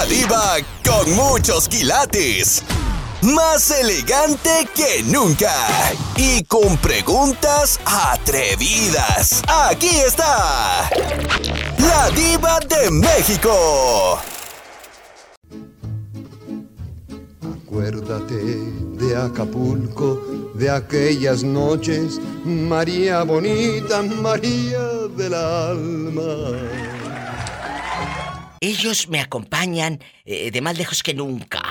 La diva con muchos quilates. Más elegante que nunca. Y con preguntas atrevidas. Aquí está. La diva de México. Acuérdate de Acapulco, de aquellas noches, María bonita, María del alma. Ellos me acompañan eh, de más lejos que nunca.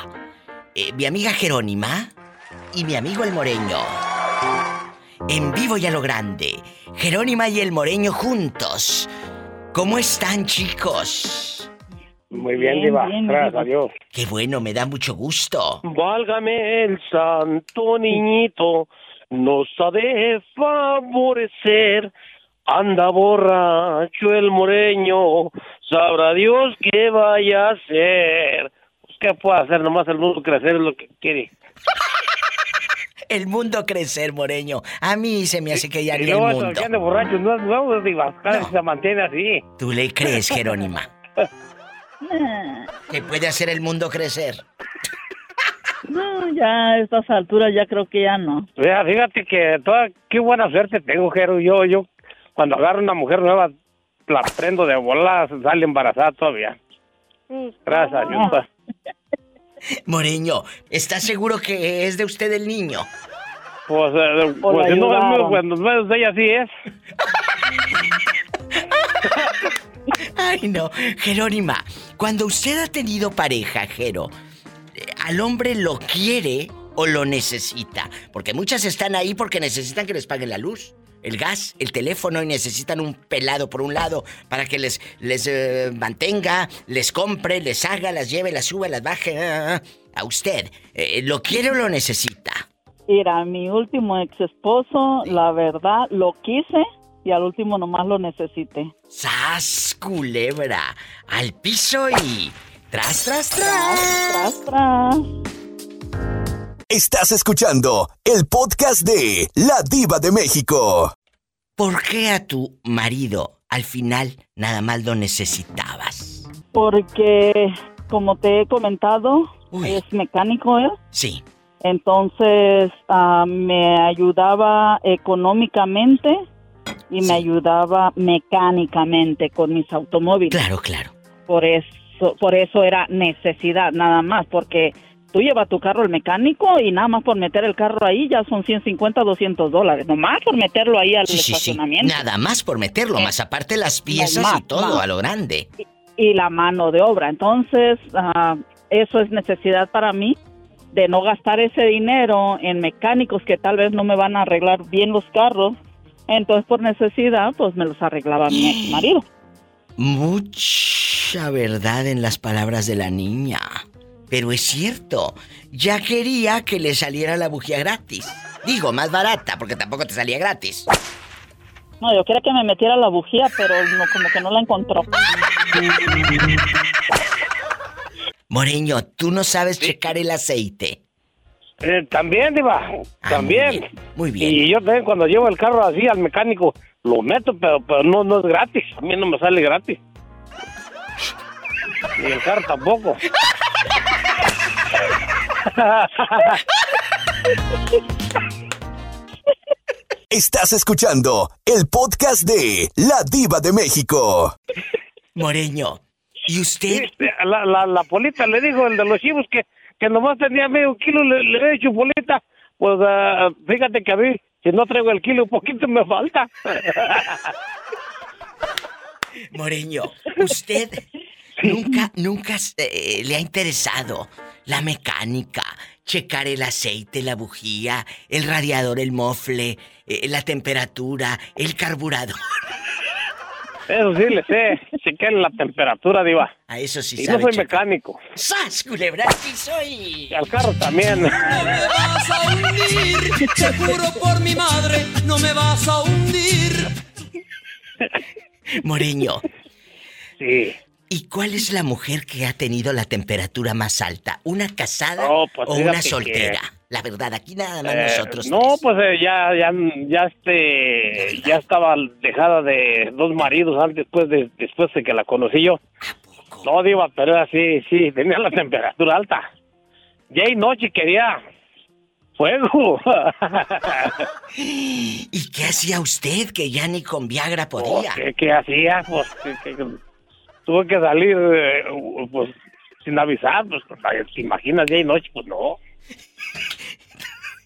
Eh, mi amiga Jerónima y mi amigo el Moreño. En vivo y a lo grande. Jerónima y el Moreño juntos. ¿Cómo están, chicos? Muy bien, Diva. Gracias a Dios. Qué bueno, me da mucho gusto. Válgame el santo niñito, nos ha de favorecer. Anda borracho el moreño, sabrá Dios qué vaya a hacer. Pues, ¿Qué puede hacer? Nomás el mundo crecer es lo que quiere. El mundo crecer, Moreño. A mí se me hace que ya el mundo. eso que ande borracho no. Cada vez se mantiene así. ¿Tú le crees, Jerónima? ¿Que puede hacer el mundo crecer? No, ya a estas alturas ya creo que ya no. Mira, fíjate que toda, qué buena suerte tengo, Jero. Yo, yo, cuando agarro una mujer nueva, la prendo de bola, sale embarazada todavía. Gracias, a Dios. pues. Moreño, ¿estás seguro que es de usted el niño? Pues, eh, pues si no es mío, cuando no es de ella, sí es. Ay, no. Jerónima, cuando usted ha tenido pareja, Jero, eh, ¿al hombre lo quiere o lo necesita? Porque muchas están ahí porque necesitan que les paguen la luz, el gas, el teléfono y necesitan un pelado por un lado para que les, les eh, mantenga, les compre, les haga, las lleve, las suba, las baje. ah, ah. A usted, eh, ¿lo quiere o lo necesita? Mira, mi último ex esposo, la verdad, lo quise y al último nomás lo necesité. ¡Sas, culebra! Al piso y... ¡Tras, tras, tras! Tras, tras. Estás escuchando el podcast de La Diva de México. ¿Por qué a tu marido al final nada más lo necesitabas? Porque, como te he comentado, Uy. es mecánico él. Sí, Entonces, ah, me ayudaba económicamente y Sí. me ayudaba mecánicamente con mis automóviles. claro, claro. Por eso, por eso era necesidad, nada más, porque tú llevas tu carro al mecánico y nada más por meter el carro ahí ya son 150, 200 dólares. Nomás por meterlo ahí al Sí, sí, sí. estacionamiento. Nada más por meterlo, Eh, más aparte las piezas más, y todo más. a lo grande. y la mano de obra. Entonces, ah, eso es necesidad para mí de no gastar ese dinero en mecánicos que tal vez no me van a arreglar bien los carros. Entonces, por necesidad, pues me los arreglaba mi ex marido. Mucha verdad en las palabras de la niña. Pero es cierto, ya quería que le saliera la bujía gratis. Digo, más barata, porque tampoco te salía gratis. No, yo quería que me metiera la bujía, pero no, como que no la encontró. Moreño, tú no sabes checar el aceite. Eh, también, Diva. Ah, también. muy bien, muy bien. Y yo también cuando llevo el carro así al mecánico, lo meto, pero, pero no, no es gratis. A mí no me sale gratis. Ni el carro tampoco. Estás escuchando el podcast de La Diva de México. Moreño, ¿y Sí, usted? la, la, la polita le dijo, el de los chivos, que, que nomás tenía medio kilo, le, le he hecho polita. Pues ah, fíjate que a mí, si no traigo el kilo, un poquito me falta. Moreño, usted nunca, nunca eh, le ha interesado la mecánica, checar el aceite, la bujía, el radiador, el mofle, eh, la temperatura, el carburador. Eso sí, le sé, chequear la temperatura, diva. A eso sí Y no sabe soy checar. mecánico. ¡Sas, culebra al piso y... Al carro también. me vas a hundir, te juro por mi madre, no me vas a hundir. Moreño, Sí. ¿Y cuál es la mujer que ha tenido la temperatura más alta? ¿Una casada No, pues, o una que- soltera? La verdad, aquí nada más Eh, nosotros. no, tres. pues eh, ya, ya, ya este, ya estaba dejada de dos maridos antes, después de, después de que la conocí yo. ¿A poco? No, Diva, pero era así, sí, tenía la temperatura alta. Día y noche quería fuego. ¿Y qué hacía usted que ya ni con Viagra Oh, podía? ¿Qué, qué hacía? Pues que- que- tuve que salir, eh, pues, sin avisar, pues, ¿te imaginas día y noche? Pues no.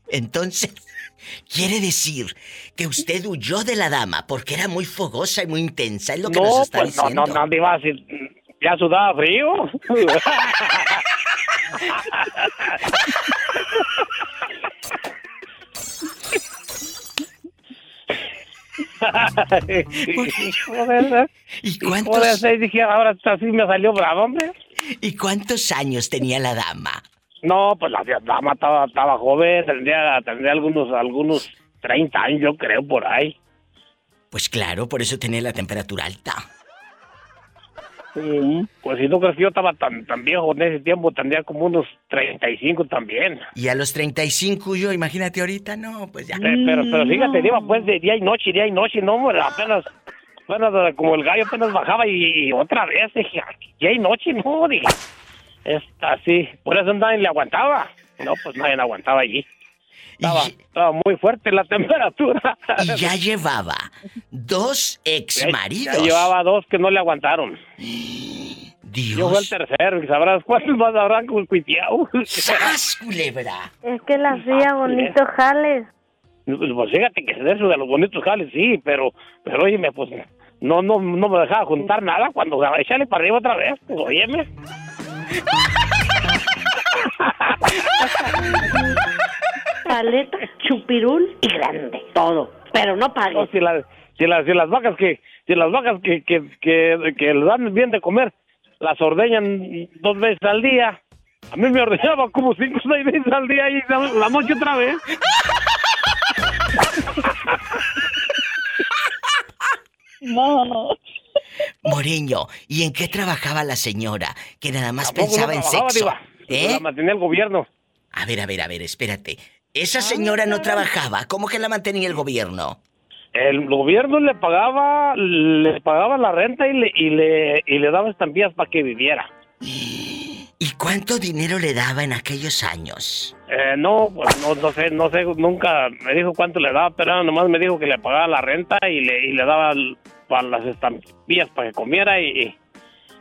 Entonces, quiere decir que usted huyó de la dama porque era muy fogosa y muy intensa, es lo que no, nos está pues no, diciendo. no, no, Diva, si ya sudaba frío. ¿Y cuántos, dije, ahora así me salió bravo, hombre. ¿Y cuántos años tenía la dama? No, pues la dama estaba, estaba joven, tendría, tendría algunos, algunos 30 años, yo creo, por ahí. Pues claro, por eso tenía la temperatura alta. Sí. Pues si no crees que yo estaba tan, tan viejo en ese tiempo, tendría como unos 35 también. Y a los 35 yo, imagínate ahorita, no, pues ya. Pe- Pero, pero fíjate, Diva, pues de día y noche, día y noche, no, hombre, apenas, apenas eh, como el gallo apenas bajaba y, y otra vez, dije, "Ay, día y noche, no, dije, esta sí, por eso nadie le aguantaba. No, pues nadie le aguantaba allí. Estaba, Y, estaba muy fuerte la temperatura. y ya llevaba dos ex maridos. ya llevaba dos que no le aguantaron. Yo fui el Dios. tercero, y sabrás cuántos más habrán con cuiteado. ¡Sas, culebra! Es que la hacía bonito jales. Pues fíjate que de eso de los bonitos jales, sí, pero, pero óyeme, pues no, no, no me dejaba juntar nada cuando echarle para arriba otra vez, pues óyeme. Paleta, chupirul y grande. Todo. Pero no No, pagues. si, las si, las si las vacas que, si las vacas que, que, que, que les dan bien de comer, las ordeñan dos veces al día. A mí me ordeñaba como cinco o seis veces al día y la, la noche otra vez. No. Moreño, ¿y en qué trabajaba la señora? Que nada más pensaba no en sexo. diva. ¿Eh? La mantenía el gobierno. A ver, a ver, a ver, espérate. Esa señora no trabajaba. ¿Cómo que la mantenía el gobierno? El gobierno le pagaba, le pagaba la renta y le, y le, y le daba estampillas para que viviera. ¿Y cuánto dinero le daba en aquellos años? Eh, no, pues no, no sé, no sé, nunca me dijo cuánto le daba, pero nomás me dijo que le pagaba la renta y le, y le daba para las estampillas para que comiera y,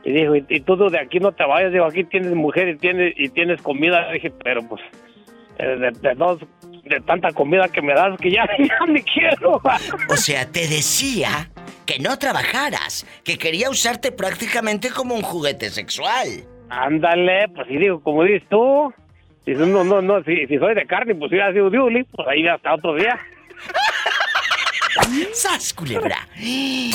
y dijo, y, y tú de aquí no te vayas, digo, aquí tienes mujer y tienes, y tienes comida, dije, pero pues, de, de dos- de tanta comida que me das que ya, ya ni quiero. O sea, te decía que no trabajaras, que quería usarte prácticamente como un juguete sexual. Ándale, pues sí, digo, como dices tú, si no, no, no, si, si soy de carne, pues hubiera sido Diuli, pues ahí hasta otro día. ¡Sas, culebra! ¿Y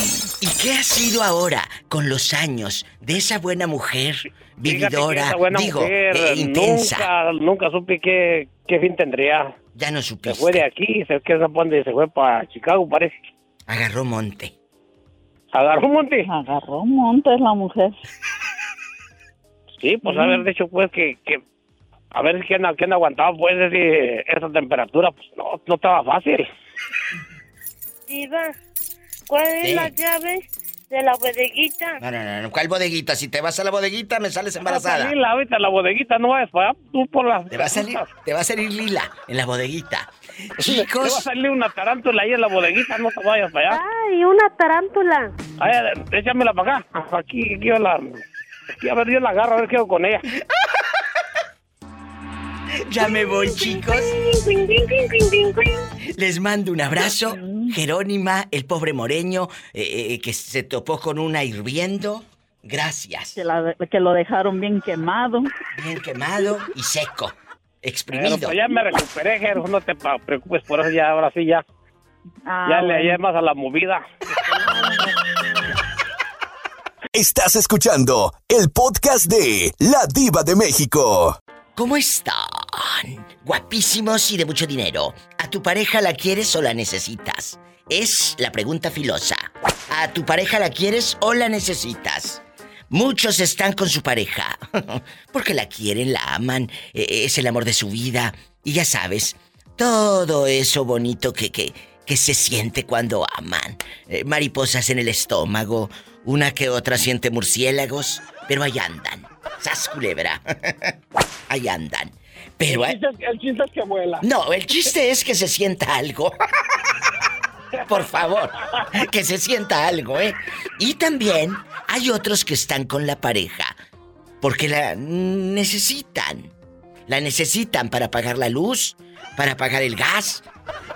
qué ha sido ahora, con los años, de esa buena mujer, vividora, esa buena digo, mujer, eh, intensa? Nunca, nunca supe qué, qué fin tendría. Ya no Se supiste. fue de aquí, se que se se fue para Chicago, parece. Agarró monte. Agarró monte. Agarró montes la mujer. Sí, pues haber dicho pues que, que a ver quién, quién aguantaba pues ese- esa temperatura, pues no, no estaba fácil. Diva, ¿cuál es Sí. la llave de la bodeguita? No, no, no, no, ¿cuál bodeguita? Si te vas a la bodeguita, me sales embarazada. Sí, la ahorita la bodeguita no vayas para tú por la... Te va a salir, te va a salir lila en la bodeguita. Te va a Chicos, salir una tarántula ahí en la bodeguita, no te vayas para allá. ¡Ay, una tarántula! Ay, échamela para acá. Aquí, aquí yo la... Aquí, a ver, yo la agarro, a ver qué hago con ella. ya me voy, chicos. Les mando un abrazo. Jerónima, el pobre moreño, eh, eh, que se topó con una hirviendo. Gracias. Que, la- que lo dejaron bien quemado. Bien quemado y seco. Pero Exprimido. pues ya me recuperé, Jero, no te preocupes por eso, ya ahora sí ya. Ah, ya le hallé más a la movida. Estás escuchando el podcast de La Diva de México. ¿Cómo están? Guapísimos y de mucho dinero. ¿A tu pareja la quieres o la necesitas? Es la pregunta filosa. ¿A tu pareja la quieres o la necesitas? Muchos están con su pareja porque la quieren, la aman, eh, es el amor de su vida y ya sabes, todo eso bonito que, que, que se siente cuando aman. Eh, mariposas en el estómago, una que otra siente murciélagos, pero ahí andan. ¡Sas, culebra! ahí andan. Pero... El chiste, es, el chiste es que vuela. No, el chiste es que se sienta algo. Por favor, que se sienta algo, ¿eh? Y también hay otros que están con la pareja porque la necesitan. La necesitan para pagar la luz, para pagar el gas,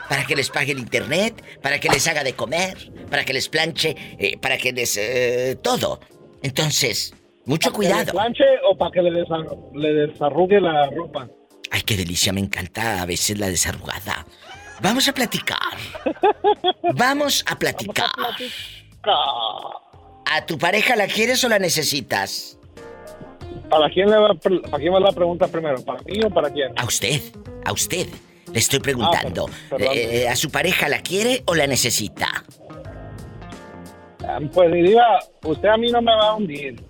para que les pague el internet, para que les haga de comer, para que les planche, eh, para que les... Eh, todo. Entonces, mucho ¿Para que cuidado. le planche o para que le desarrugue la ropa? Ay, qué delicia, me encanta a veces la desarrugada. Vamos a platicar. Vamos a platicar. ¿A tu pareja la quieres o la necesitas? ¿Para quién, le va, ¿Para quién va la pregunta primero? ¿Para mí o para quién? A usted, a usted. Le estoy preguntando. Ah. Eh, ¿A su pareja la quiere o la necesita? Ah, Pues mi diva, usted a mí no me va a hundir.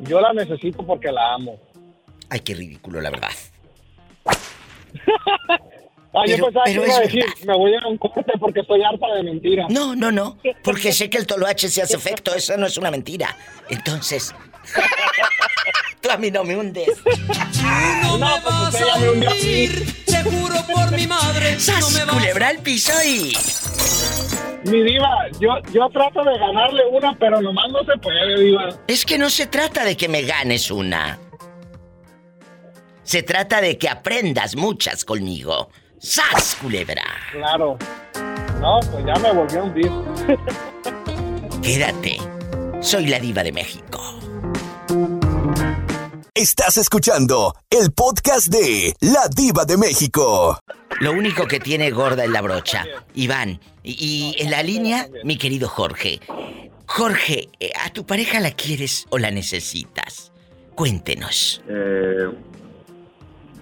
Yo la necesito porque la amo. Ay, qué ridículo, la verdad. Ah, yo Pero- pensaba pero que iba a decir, verdad. me voy a un corte porque estoy harta de mentiras. No, no, no. Porque sé que el toloache se hace efecto. Eso no es una mentira. Entonces. Tú a mí no me hundes. No, me pues vas a hundir, te juro por mi madre. No ¡Sas! me vas Culebra al piso y. Mi diva, yo, yo trato de ganarle una, pero nomás no se puede, diva. Es que no se trata de que me ganes una. Se trata de que aprendas muchas conmigo. ¡Sas, culebra! Claro. No, pues ya me volvió a hundir. Quédate. Soy la diva de México. Estás escuchando el podcast de La Diva de México. Lo único que tiene gorda es la brocha. Iván. Y, y en la línea, mi querido Jorge. Jorge, eh, ¿a tu pareja la quieres o la necesitas? Cuéntenos. Eh,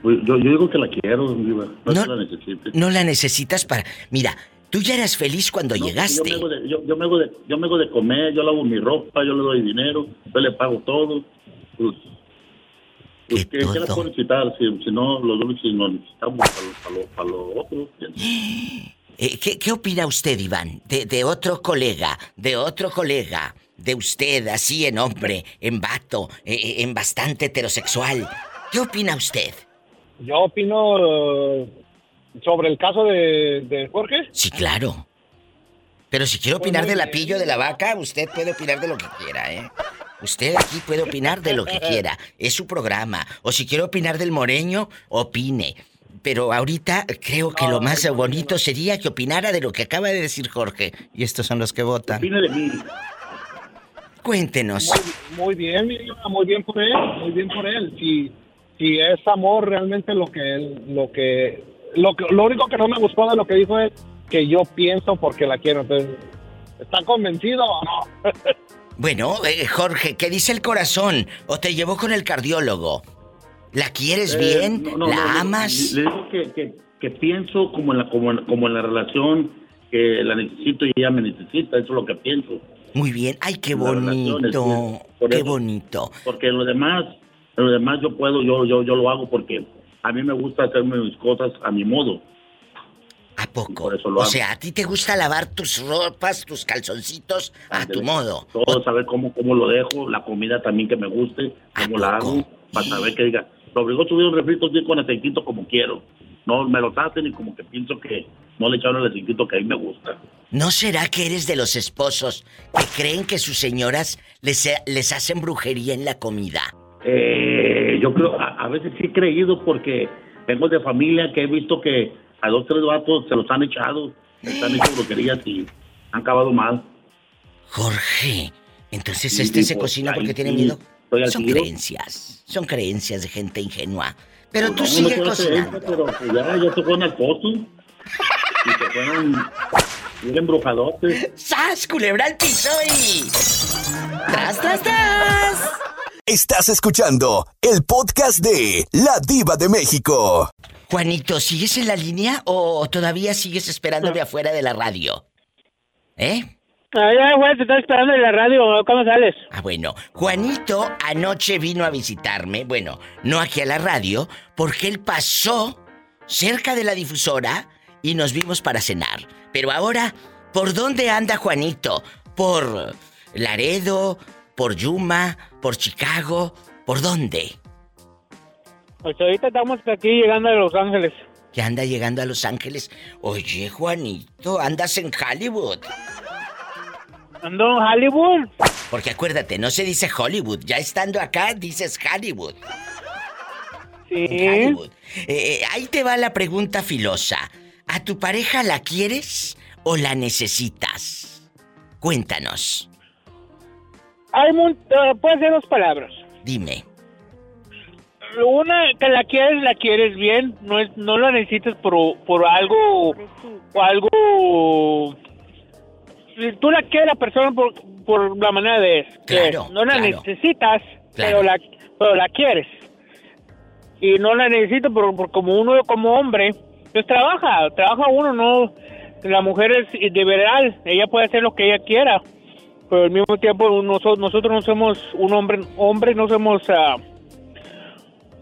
pues yo, yo digo que la quiero, Diva. No, No- que la necesite. No la necesitas para... Mira, tú ya eras feliz cuando No, llegaste. Yo me, hago de, yo, yo me hago de, yo me hago de comer, yo lavo mi ropa, yo le doy dinero, yo le pago todo. Pues, pues, ¿Qué ¿qué, todo? puedo necesitar? Si, si no, los dos si nos necesitamos para lo, para lo, para lo otro. Eh, ¿qué, qué opina usted, Iván? De, de otro colega, de otro colega, de usted, así en hombre, en vato, eh, eh, en bastante heterosexual. ¿Qué opina usted? Yo opino eh, sobre el caso de, de Jorge. Sí, claro. Pero si quiere opinar muy del apillo de la vaca, usted puede opinar de lo que quiera, ¿eh? Usted aquí puede opinar de lo que quiera. Es su programa. O si quiere opinar del moreño, opine. Pero ahorita creo que lo más bonito sería que opinara de lo que acaba de decir Jorge. Y estos son los que votan. Opina de mí. Cuéntenos. Muy, muy bien, muy bien por él, muy bien por él. Si, si es amor realmente lo que lo que, lo que, lo único que no me gustó de lo que dijo es que yo pienso porque la quiero. Entonces, ¿está convencido o no? Bueno, eh, Jorge, ¿qué dice el corazón? ¿O te llevó con el cardiólogo? ¿La quieres Eh, bien? no, no, ¿La no, amas? Le, digo que, que, que pienso como en, la, como, en, como en la relación, que la necesito y ella me necesita, eso es lo que pienso. Muy bien. Ay, qué bonito. Qué eso. bonito. Porque lo demás, lo demás yo puedo, yo, yo, yo lo hago porque a mí me gusta hacer mis cosas a mi modo. ¿A poco? por eso lo o sea, a ti te gusta lavar tus ropas, tus calzoncitos a tu modo. Todo saber cómo, cómo lo dejo, la comida también que me guste, ¿A cómo la hago, para saber que diga, lo obligó a subir un refrito con aceitito como quiero. No me lo hacen y como que pienso que no le echaron el aceitito que a mí me gusta. ¿No será que eres de los esposos que creen que sus señoras les, les hacen brujería en la comida? Eh, yo creo, a, a veces sí he creído porque vengo de familia que he visto que a dos, tres vatos se los han echado, les han hecho brujerías y han acabado mal. Jorge, entonces Sí, este sí, se cocina porque tiene miedo. Son tiro. creencias, son creencias de gente ingenua. Pero tú Pues no, sigue no puede ser, cocinando. Pero pues ya, ya se fueron al pozo y se fueron bien embrujadotes. ¡Sas, culebra al piso y... ¡Tras, tras, tras! Estás escuchando el podcast de La Diva de México. Juanito, ¿sigues en la línea o todavía sigues esperándome afuera de la radio? ¿Eh? Ya, güey, te estoy esperando en la radio. ¿Cómo sales? Ah, bueno, Juanito anoche vino a visitarme, bueno, no aquí a la radio, porque él pasó cerca de la difusora y nos vimos para cenar. Pero ahora, ¿por dónde anda Juanito? ¿Por Laredo? ¿Por Yuma? Por Chicago, ¿por dónde? Pues ahorita estamos aquí llegando a Los Ángeles. Que anda llegando a Los Ángeles. Oye, Juanito, andas en Hollywood. Ando en Hollywood. Porque acuérdate, no se dice Hollywood. Ya estando acá, dices Hollywood. Sí. Hollywood. Eh, eh, ahí te va la pregunta filosa. ¿A tu pareja la quieres o la necesitas? Cuéntanos. Hay mun- eh, puede ser dos palabras. Dime. Una, que la quieres, la quieres bien. No es, no la necesitas por, por algo. O algo. Tú la quieres la persona por, por la manera de es. que No la claro. necesitas, Claro. pero la, pero la quieres. Y no la necesitas por, por como uno, como hombre, pues trabaja. Trabaja uno, no. La mujer es liberal. Ella puede hacer lo que ella quiera. Pero al mismo tiempo nosotros, nosotros no somos un hombre, hombre no somos... ah,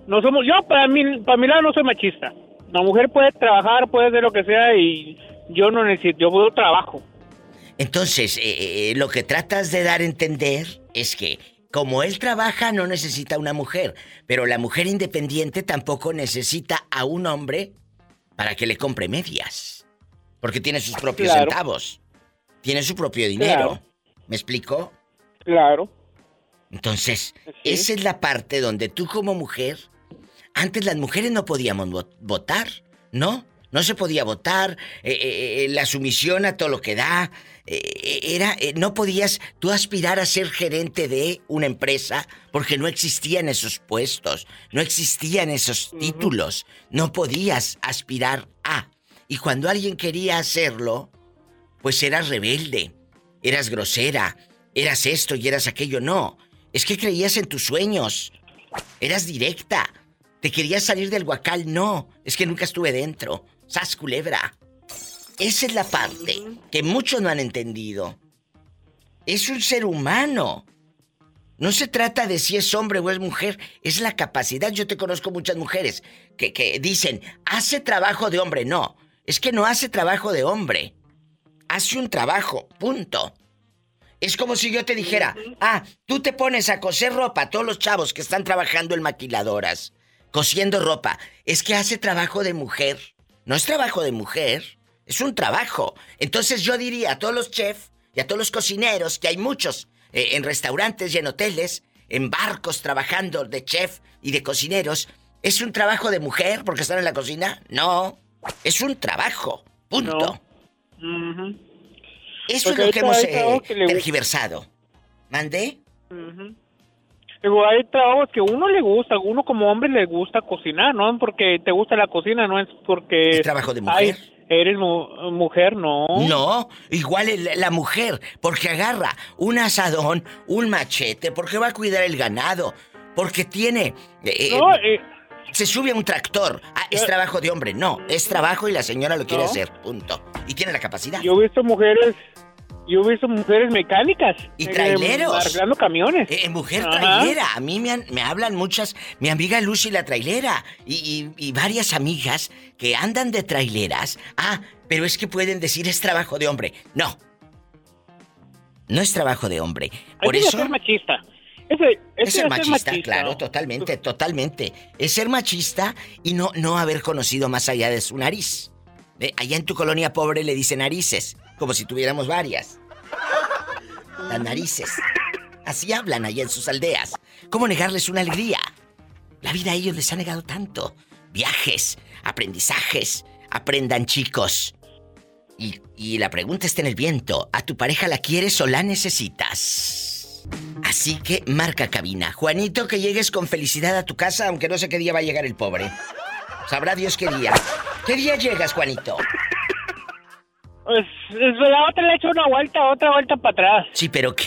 no somos, yo para mí, para mi lado no soy machista. La mujer puede trabajar, puede hacer lo que sea y yo no necesito, yo puedo trabajo. Entonces, eh, eh, lo que tratas de dar a entender es que como él trabaja no necesita una mujer, pero la mujer independiente tampoco necesita a un hombre para que le compre medias. Porque tiene sus propios Claro. centavos. Tiene su propio dinero. Claro. ¿Me explico? Claro. Entonces, esa es la parte donde tú como mujer, antes las mujeres no podíamos vo- votar, ¿no? No se podía votar, eh, eh, eh, la sumisión a todo lo que da, eh, era, no podías tú aspirar a ser gerente de una empresa porque no existían esos puestos, no existían esos títulos, no podías aspirar a. Y cuando alguien quería hacerlo, pues eras rebelde, eras grosera, eras esto y eras aquello. No, es que creías en tus sueños, eras directa, te querías salir del huacal. No, es que nunca estuve dentro. Sas culebra. Esa es la parte que muchos no han entendido. Es un ser humano. No se trata de si es hombre o es mujer, es la capacidad. Yo te conozco muchas mujeres que, que dicen, hace trabajo de hombre. No, es que no hace trabajo de hombre. Hace un trabajo, punto. Es como si yo te dijera, ah, tú te pones a coser ropa, todos los chavos que están trabajando en maquiladoras, cosiendo ropa, es que hace trabajo de mujer. No es trabajo de mujer, es un trabajo. Entonces yo diría a todos los chefs y a todos los cocineros, que hay muchos eh, en restaurantes y en hoteles, en barcos trabajando de chef y de cocineros, ¿es un trabajo de mujer porque están en la cocina? No, es un trabajo, punto. Eso Porque es lo que hemos eh, que le- tergiversado. ¿Mandé? Digo, hay trabajos que uno le gusta, uno como hombre le gusta cocinar, no porque te gusta la cocina, no es porque... ¿Es trabajo de ay, mujer? eres mu- mujer, no. No, igual el- la mujer, porque agarra un asadón, un machete, porque va a cuidar el ganado, porque tiene... eh, No, eh, se sube a un tractor. Ah, es trabajo de hombre. No, es trabajo y la señora lo quiere No. hacer, punto. Y tiene la capacidad. Yo he visto mujeres, yo he visto mujeres mecánicas. Y eh, traileros. arreglando camiones. Eh, mujer Ajá. trailera. A mí me, han- me hablan muchas. Mi amiga Lucy la trailera. Y, y- y varias amigas que andan de traileras. Ah, pero es que pueden decir es trabajo de hombre. No. No es trabajo de hombre. Por Hay que eso. ser machista. Ese, Es ese ser es ser machista, claro, totalmente, totalmente. Es ser machista y no, no haber conocido más allá de su nariz. Eh, allá en tu colonia pobre le dicen narices, como si tuviéramos varias. Las narices. Así hablan allá en sus aldeas. ¿Cómo negarles una alegría? La vida a ellos les ha negado tanto. Viajes, aprendizajes. Aprendan, chicos. Y, y la pregunta está en el viento. ¿A tu pareja la quieres o la necesitas? Así que marca cabina. Juanito, que llegues con felicidad a tu casa, aunque no sé qué día va a llegar el pobre. Sabrá Dios qué día. ¿Qué día llegas, Juanito? Pues, es- la otra le he hecho una vuelta, otra vuelta para atrás. Sí, pero ¿qué,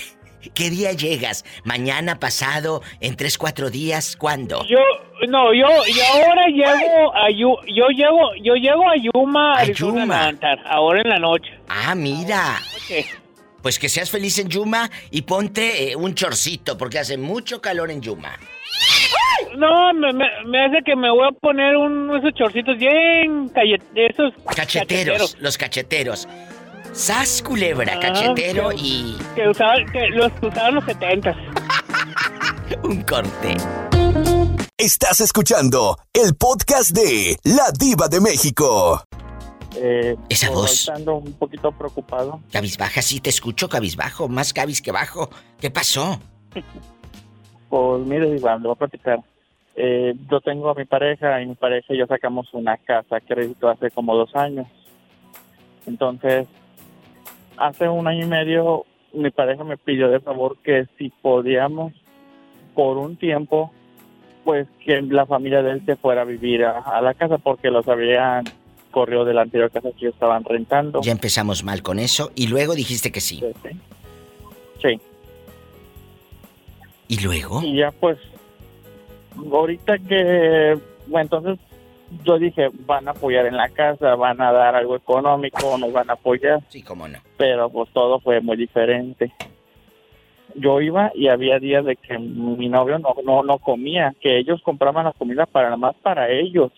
qué día llegas? ¿Mañana, pasado, en tres, cuatro días? ¿Cuándo? Yo, no, yo, yo ahora llego a Yu- yo llego, yo llego a Yuma, A Arizona, Yuma. Ahora en la noche. Ah, mira. Pues que seas feliz en Yuma y ponte eh, un chorcito, porque hace mucho calor en Yuma. No, me, me, me hace que me voy a poner un, esos chorcitos bien calle, esos Cacheteros, los cacheteros. Sas culebra, Ah, cachetero que- y. que usaban, que los que usaban los setentas. Un corte. Estás escuchando el podcast de La Diva de México. Eh, Esa voz. ahorita Ando un poquito preocupado. Cabizbaja, sí te escucho, cabizbajo. Más cabis que bajo. ¿Qué pasó? Pues mire, Iván, le voy a platicar. Eh, yo tengo a mi pareja y mi pareja y yo sacamos una casa a crédito hace como dos años. Entonces, hace un año y medio mi pareja me pidió de favor que si podíamos por un tiempo, pues que la familia de él se fuera a vivir a, a la casa porque los habían corrido de la anterior casa que ellos estaban rentando. Ya empezamos mal con eso y luego dijiste que sí. Sí. ¿Y luego? Y ya pues, ahorita que, bueno, entonces yo dije, van a apoyar en la casa, van a dar algo económico, nos van a apoyar. Sí, cómo no. Pero pues todo fue muy diferente. Yo iba y había días de que mi novio no, no, no comía, que ellos compraban la comida para nada más para ellos.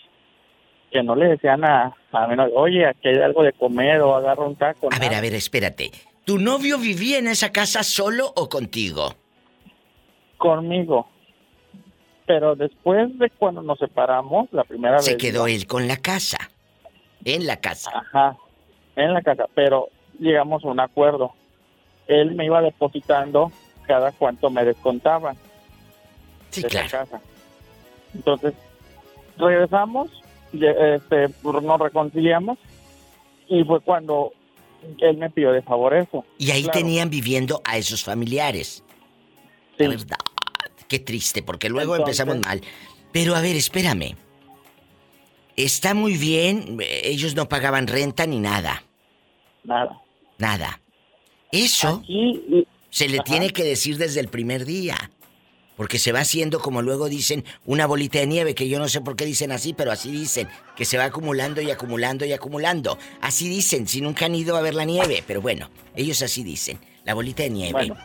Que no le decían a, a novio, oye, aquí hay algo de comer o agarra un taco. A ver, a ver, espérate. ¿Tu novio vivía en esa casa solo o contigo? Conmigo. Pero después de cuando nos separamos, la primera Se vez... quedó él con la casa. En la casa. Ajá, en la casa, pero llegamos a un acuerdo. Él me iba depositando cada cuanto me descontaban. Sí, de claro. La casa. Entonces, regresamos, este, nos reconciliamos y fue cuando él me pidió de favor eso. Y ahí Claro. tenían viviendo a esos familiares. La verdad. Qué triste, porque luego Entonces- empezamos mal. Pero a ver, espérame. Está muy bien, ellos no pagaban renta ni nada. Nada. Nada. Eso Aquí, se le tiene que decir desde el primer día. Porque se va haciendo, como luego dicen, una bolita de nieve, que yo no sé por qué dicen así, pero así dicen, que se va acumulando y acumulando y acumulando. Así dicen, si nunca han ido a ver la nieve, pero bueno, ellos así dicen, la bolita de nieve. Bueno.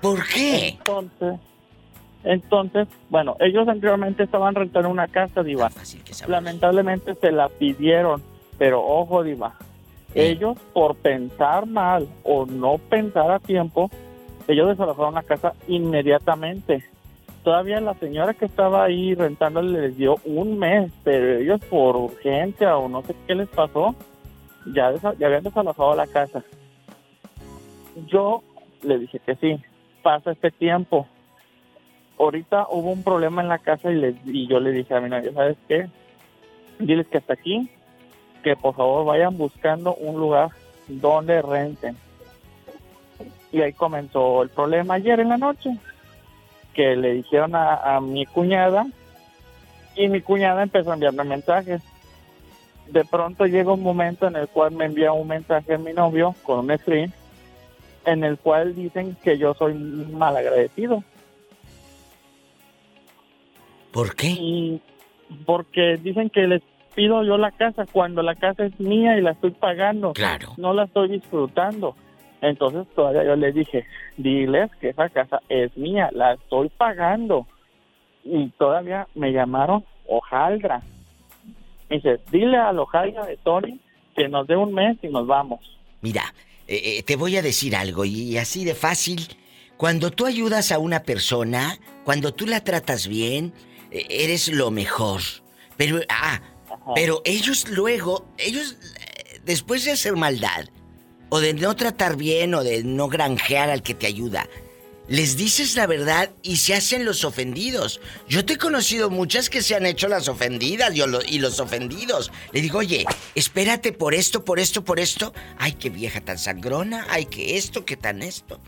¿Por qué? Entonces, entonces, bueno, ellos anteriormente estaban rentando una casa, Diva. Lamentablemente se la pidieron, pero ojo, Diva. Ellos, por pensar mal o no pensar a tiempo, ellos desalojaron la casa inmediatamente. Todavía la señora que estaba ahí rentando les dio un mes, pero ellos por urgencia o no sé qué les pasó, ya, habían desalojado la casa. Yo le dije que sí, pasa este tiempo. Ahorita hubo un problema en la casa y, y yo le dije a mi novia, ¿sabes qué? Diles que hasta aquí, que por favor vayan buscando un lugar donde renten. Y ahí comenzó el problema ayer en la noche, que le dijeron a, a mi cuñada y mi cuñada empezó a enviarme mensajes. De pronto llega un momento en el cual me envía un mensaje a mi novio con un screen en el cual dicen que yo soy mal agradecido. ¿Por qué? Y porque dicen que les pido yo la casa cuando la casa es mía y la estoy pagando. Claro. No la estoy disfrutando. Entonces todavía yo les dije, diles que esa casa es mía, la estoy pagando. Y todavía me llamaron hojaldra. Me dice, dile al hojaldra de Tony que nos dé un mes y nos vamos. Mira, eh, eh, te voy a decir algo y, así de fácil. Cuando tú ayudas a una persona, cuando tú la tratas bien, eh, eres lo mejor. Pero, ah, pero ellos luego, ellos, después de hacer maldad, o de no tratar bien, o de no granjear al que te ayuda, les dices la verdad y se hacen los ofendidos. Yo te he conocido muchas que se han hecho las ofendidas y los ofendidos. Le digo, oye, espérate por esto, por esto, por esto. Ay, qué vieja tan sangrona. Ay, que esto, que tan esto.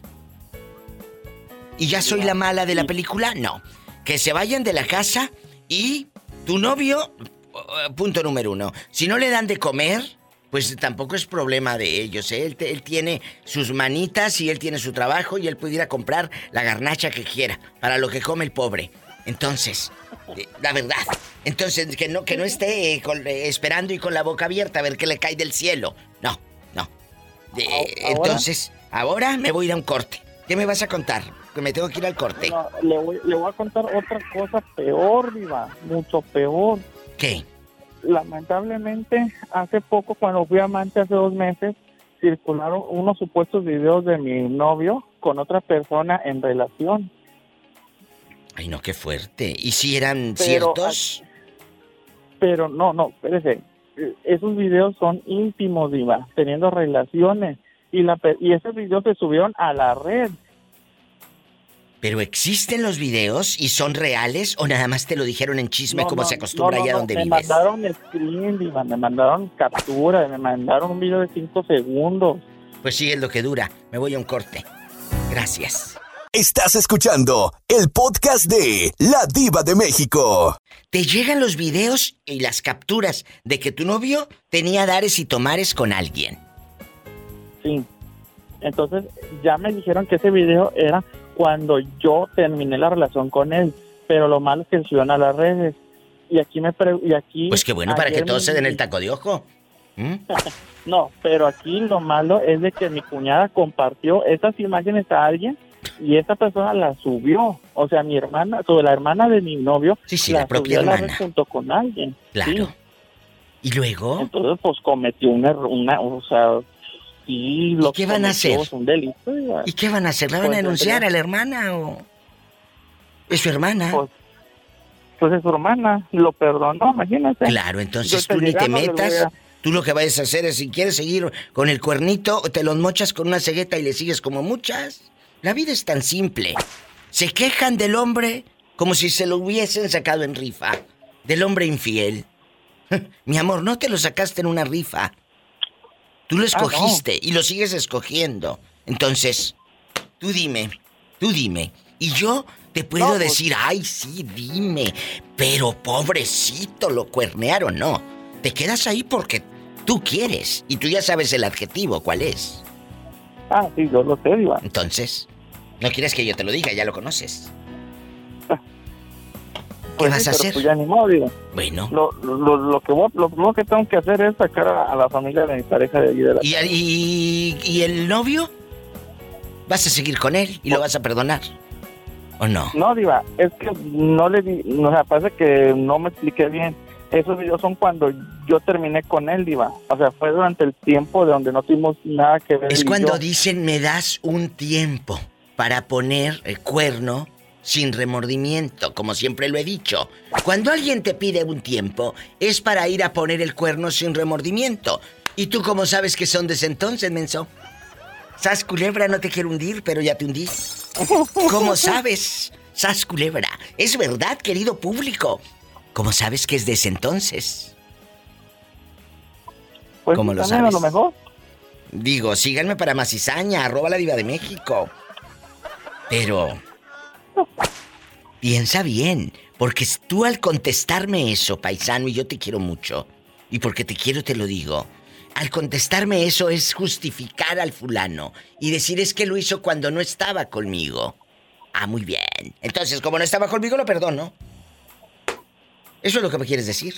¿Y ya soy la mala de la película? No. Que se vayan de la casa y tu novio, eh, punto número uno, si no le dan de comer, pues tampoco es problema de ellos. ¿eh? Él, tiene sus manitas y él tiene su trabajo y él puede ir a comprar la garnacha que quiera para lo que come el pobre. Entonces, eh, la verdad. Entonces, que no, que no esté eh, con- esperando y con la boca abierta a ver qué le cae del cielo. No, no. Entonces, ahora me voy a ir a un corte. ¿Qué me vas a contar? Que me tengo que ir al corte. No, le, voy, le voy a contar otra cosa peor, Diva, mucho peor. ¿Qué? Lamentablemente, hace poco, cuando fui amante, hace dos meses, circularon unos supuestos videos de mi novio con otra persona en relación. Ay, no, qué fuerte. ¿Y si eran Pero, ciertos? Pero no, no, espérese. Esos videos son íntimos, Diva, teniendo relaciones. Y, la, y esos videos se subieron a la red. ¿Pero existen los videos y son reales o nada más te lo dijeron en chisme No, como no, se acostumbra no, no, allá no, donde me vives? mandaron screen, Diva, me mandaron captura, me mandaron un video de 5 segundos. Pues sí, es lo que dura. Me voy a un corte. Gracias. Estás escuchando el podcast de La Diva de México. Te llegan los videos y las capturas de que tu novio tenía dares y tomares con alguien. Sí. Entonces ya me dijeron que ese video era cuando yo terminé la relación con él, pero lo malo es que subieron a las redes. Y aquí me pre- y aquí Pues qué bueno, para que todos me- se den el taco de ojo. ¿Mm? No, pero aquí lo malo es de que mi cuñada compartió estas imágenes a alguien y esa persona las subió. O sea, mi hermana, sobre la hermana de mi novio, Sí, sí, la la propia subió la hermana. red junto con alguien. Claro. Sí. ¿Y luego? Entonces, pues cometió una, una o sea, sí, lo qué van a hacer? un delito. ¿Y qué van a hacer? ¿La van Pues, a denunciar tendría- a la hermana o...? ¿Es su hermana? Pues, pues es su hermana, lo perdonó, imagínate. Claro, entonces tú ni te metas. a- Tú lo que vayas a hacer es, si quieres seguir con el cuernito, te los mochas con una cegueta y le sigues como muchas. La vida es tan simple. Se quejan del hombre como si se lo hubiesen sacado en rifa. Del hombre infiel. Mi amor, no te lo sacaste en una rifa. Tú lo escogiste y lo sigues escogiendo. Entonces, tú dime, tú dime. Y yo te puedo No, pues- decir, ay, sí, dime. Pero pobrecito, lo cuernearon, no. Te quedas ahí porque tú quieres. Y tú ya sabes el adjetivo, ¿cuál es? Ah, sí, yo lo sé, Diva. Entonces, no quieres que yo te lo diga, ya lo conoces. ¿Qué Pues vas sí, a hacer? Pues ya ni modo, Diva. Bueno. Lo, lo, lo que voy- lo primero que tengo que hacer es sacar a, a la familia de mi pareja de allí de la ¿Y, y, y el novio? ¿Vas a seguir con él y lo vas a perdonar? ¿O no? No, Diva, es que no le di, o sea, parece que no me expliqué bien. Esos videos son cuando yo terminé con él, Diva. O sea, fue durante el tiempo de donde no tuvimos nada que ver. Es cuando yo. dicen me das un tiempo para poner el cuerno sin remordimiento, como siempre lo he dicho. Cuando alguien te pide un tiempo, es para ir a poner el cuerno sin remordimiento. ¿Y tú cómo sabes que son desde entonces, menso? Sas culebra, no te quiero hundir, pero ya te hundí. ¿Cómo sabes? Sas culebra. Es verdad, querido público. ¿Cómo sabes que es desde entonces? Pues ¿Cómo lo sabes? A lo mejor. Digo, síganme para Macizaña, arroba la diva de México. Pero... Piensa bien, porque tú al contestarme eso, paisano, y yo te quiero mucho, y porque te quiero te lo digo, al contestarme eso es justificar al fulano y decir es que lo hizo cuando no estaba conmigo. Ah, muy bien. Entonces, como no estaba conmigo, lo perdono. Eso es lo que me quieres decir.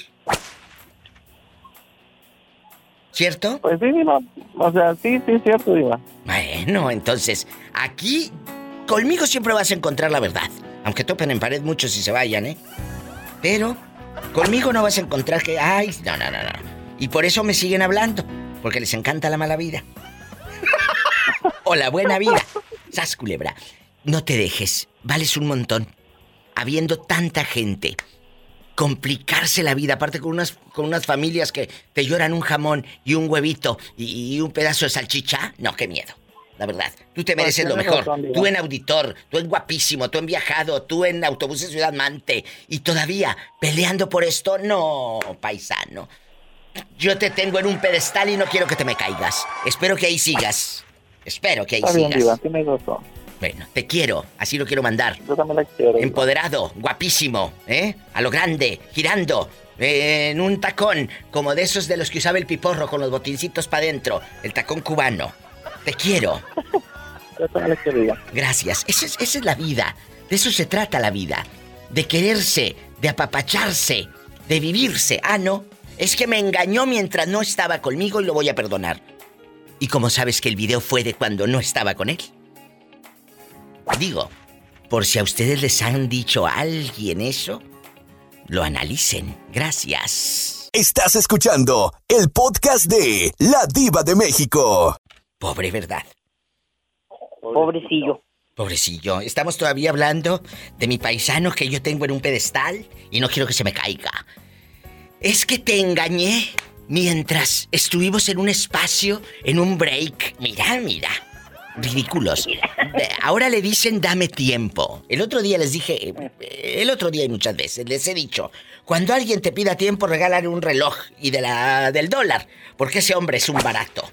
¿Cierto? Pues sí, Diva. O sea, sí, sí, cierto, Diva. Bueno, entonces, aquí conmigo siempre vas a encontrar la verdad. Aunque topen en pared muchos y se vayan, ¿eh? Pero conmigo no vas a encontrar que... Ay, no, no, no, no. Y por eso me siguen hablando. Porque les encanta la mala vida. o la buena vida. Sas culebra. No te dejes. Vales un montón. Habiendo tanta gente complicarse la vida, aparte con unas, con unas familias que te lloran un jamón y un huevito y, y un pedazo de salchicha, no, qué miedo. La verdad, tú te Pues mereces lo mejor. razón, tú en auditor, tú en guapísimo, tú en viajado, tú en autobuses Ciudad Mante y todavía peleando por esto, no, paisano. Yo te tengo en un pedestal y no quiero que te me caigas. Espero que ahí sigas. Espero que ahí Está bien, sigas. Diva, razón. Bueno, te quiero, así lo quiero mandar. Yo también la quiero. Diva. Empoderado, guapísimo, ¿eh? A lo grande, girando, eh, en un tacón, como de esos de los que usaba el piporro con los botincitos para adentro, el tacón cubano. Te quiero. Gracias. Esa es, esa es la vida. De eso se trata la vida. De quererse, de apapacharse, de vivirse. Ah, no. Es que me engañó mientras no estaba conmigo y lo voy a perdonar. ¿Y cómo sabes que el video fue de cuando no estaba con él? Digo, por si a ustedes les han dicho a alguien eso, lo analicen. Gracias. Estás escuchando el podcast de La Diva de México. Pobre verdad. Pobrecillo. Pobrecillo, estamos todavía hablando de mi paisano que yo tengo en un pedestal y no quiero que se me caiga. Es que te engañé mientras estuvimos en un espacio, en un break. Mira, mira. Ridículos. Eh, Ahora le dicen dame tiempo. El otro día les dije, eh, el otro día y muchas veces les he dicho, cuando alguien te pida tiempo, regálale un reloj y de la del dólar, porque ese hombre es un barato.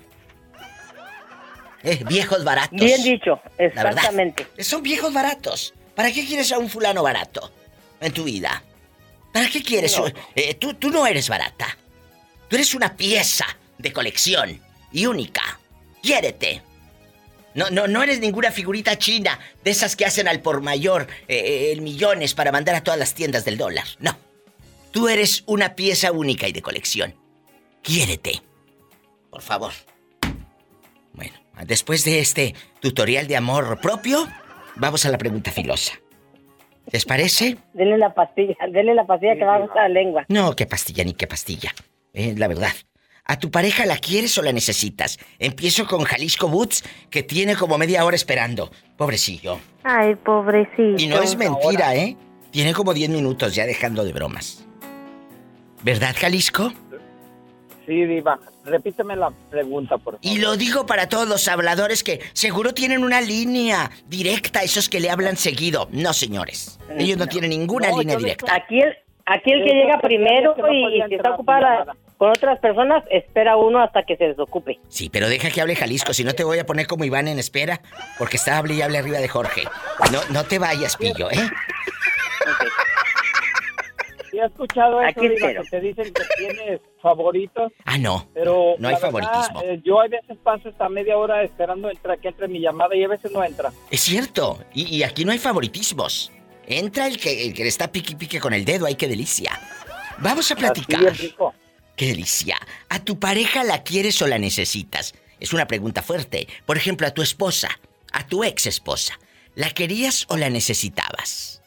Eh, viejos baratos. Bien dicho, exactamente. Son viejos baratos. ¿Para qué quieres a un fulano barato en tu vida? ¿Para qué quieres? No. eh, tú, tú no eres barata. Tú eres una pieza de colección y única. Quiérete. No, no, no eres ninguna figurita china de esas que hacen al por mayor eh, en millones para mandar a todas las tiendas del dólar. No. Tú eres una pieza única y de colección. Quiérete. Por favor. Después de este tutorial de amor propio, vamos a la pregunta filosa. ¿Les parece? Denle la pastilla, denle la pastilla que va a gustar la lengua. No, qué pastilla ni qué pastilla. Eh, la verdad. ¿A tu pareja la quieres o la necesitas? Empiezo con Jalisco Boots, que tiene como media hora esperando. Pobrecillo. Ay, pobrecito. Y no es mentira, ¿eh? Tiene como 10 minutos ya dejando de bromas. ¿Verdad, Jalisco? Sí, Diva. Repíteme la pregunta, por favor. Y lo digo para todos los habladores que seguro tienen una línea directa, esos que le hablan seguido. No, señores. Ellos no, tienen ninguna línea directa. Aquí el, aquí el que llega primero y si está ocupada con otras personas, espera uno hasta que se desocupe. Sí, pero deja que hable Jalisco, si no te voy a poner como Iván en espera, porque está hable y hable arriba de Jorge. No, no te vayas, pillo, ¿eh? Sí, he escuchado eso, que te dicen que tienes favoritos, Ah, no. pero... No hay verdad, favoritismo. eh, yo a veces paso hasta media hora esperando entra, que entre mi llamada y a veces no entra. Es cierto. Y, y aquí no hay favoritismos. Entra el que, el que le está pique pique con el dedo. ¡Ay, qué delicia! Vamos a platicar. rico. ¡Qué delicia! ¿A tu pareja la quieres o la necesitas? Es una pregunta fuerte. Por ejemplo, a tu esposa, a tu ex esposa. ¿La querías o la necesitabas?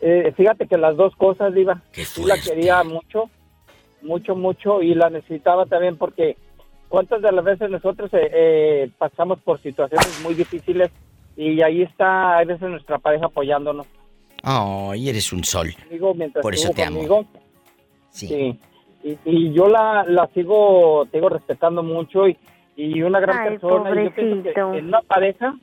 Eh, fíjate que las dos cosas, Diva. Sí la quería mucho, mucho, mucho y la necesitaba también porque cuántas de las veces nosotros eh, eh, pasamos por situaciones muy difíciles y ahí está a veces nuestra pareja apoyándonos. ¡Ay, eres un sol! Digo, mientras Por eso te amo. Sí. Y, y yo la, la sigo, te digo, respetando mucho y, y una gran Ay, persona. Y yo pienso que en una pareja,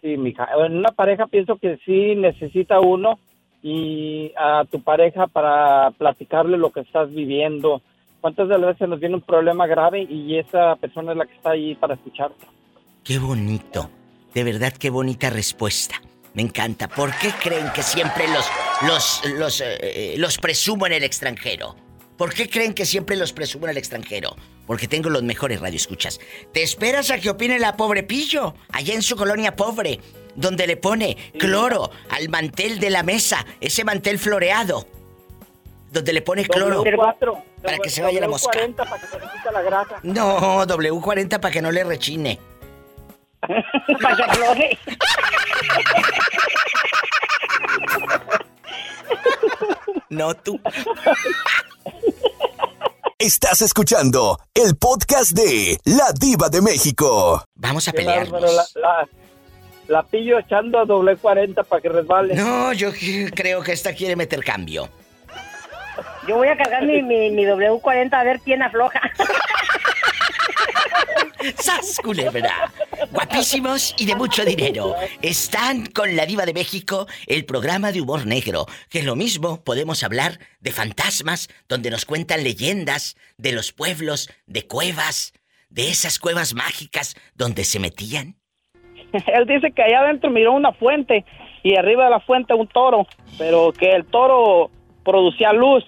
sí, mija, en una pareja pienso que sí necesita uno y a tu pareja para platicarle lo que estás viviendo. ¿Cuántas de las veces nos viene un problema grave y esa persona es la que está ahí para escucharte? ¡Qué bonito! De verdad, qué bonita respuesta. Me encanta. ¿Por qué creen que siempre los los los eh, los presumo en el extranjero? ¿Por qué creen que siempre los presumo en el extranjero? Porque tengo los mejores radioescuchas. ¿Te esperas a que opine la pobre Pillo? Allá en su colonia pobre, donde le pone cloro al mantel de la mesa, ese mantel floreado. Donde le pone cloro. W4, Para que se vaya la mosca. W40 para que se le la grasa. No, W40 para que no le rechine. Para que afloje. No tú. Estás escuchando el podcast de La Diva de México. Vamos a bárbaro, la, la, la pillo echando a doble 40 para que resbale. No, yo creo que esta quiere meter cambio. Yo voy a cargar mi, mi, mi W40 a ver quién afloja. ¡Sas, culebra! Guapísimos y de mucho dinero. Están con la Diva de México, el programa de humor negro. Que lo mismo podemos hablar de fantasmas, donde nos cuentan leyendas de los pueblos, de cuevas, de esas cuevas mágicas donde se metían. Él dice que allá adentro miró una fuente y arriba de la fuente un toro, pero que el toro producía luz.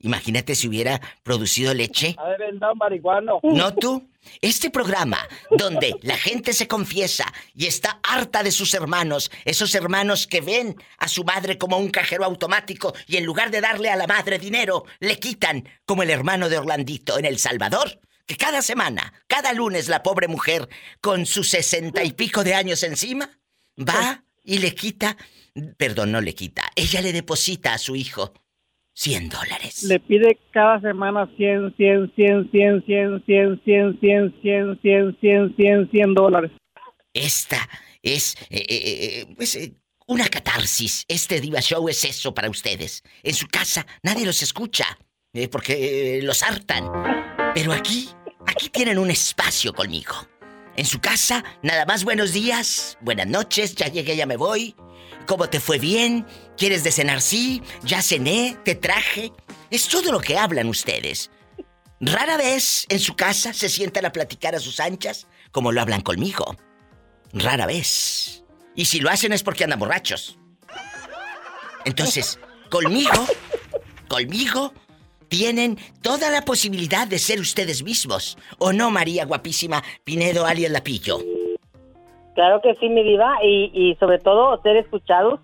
Imagínate si hubiera producido leche. Haber andado marihuano. ¿No tú? Este programa, donde la gente se confiesa y está harta de sus hermanos, esos hermanos que ven a su madre como un cajero automático y en lugar de darle a la madre dinero, le quitan, como el hermano de Orlandito en El Salvador, que cada semana, cada lunes la pobre mujer, con sus sesenta y pico de años encima, va y le quita, perdón, no le quita, ella le deposita a su hijo 100 dólares. Le pide cada semana 100, 100, 100, 100, 100, 100, 100, 100, 100, 100, 100, 100 dólares. Esta es eh, eh, eh, pues, eh, una catarsis. Este Diva Show es eso para ustedes. En su casa nadie los escucha, eh, porque eh, los hartan. Pero aquí, aquí tienen un espacio conmigo. En su casa, nada más buenos días, buenas noches, ya llegué, ya me voy. ¿Cómo te fue bien? ¿Quieres de cenar? Sí, ya cené, te traje. Es todo lo que hablan ustedes. Rara vez en su casa se sientan a platicar a sus anchas como lo hablan conmigo. Rara vez. Y si lo hacen es porque andan borrachos. Entonces, conmigo, conmigo, tienen toda la posibilidad de ser ustedes mismos. ¿O no, María guapísima Pinedo alias Lapillo? Claro que sí, mi diva, y, y sobre todo ser escuchados.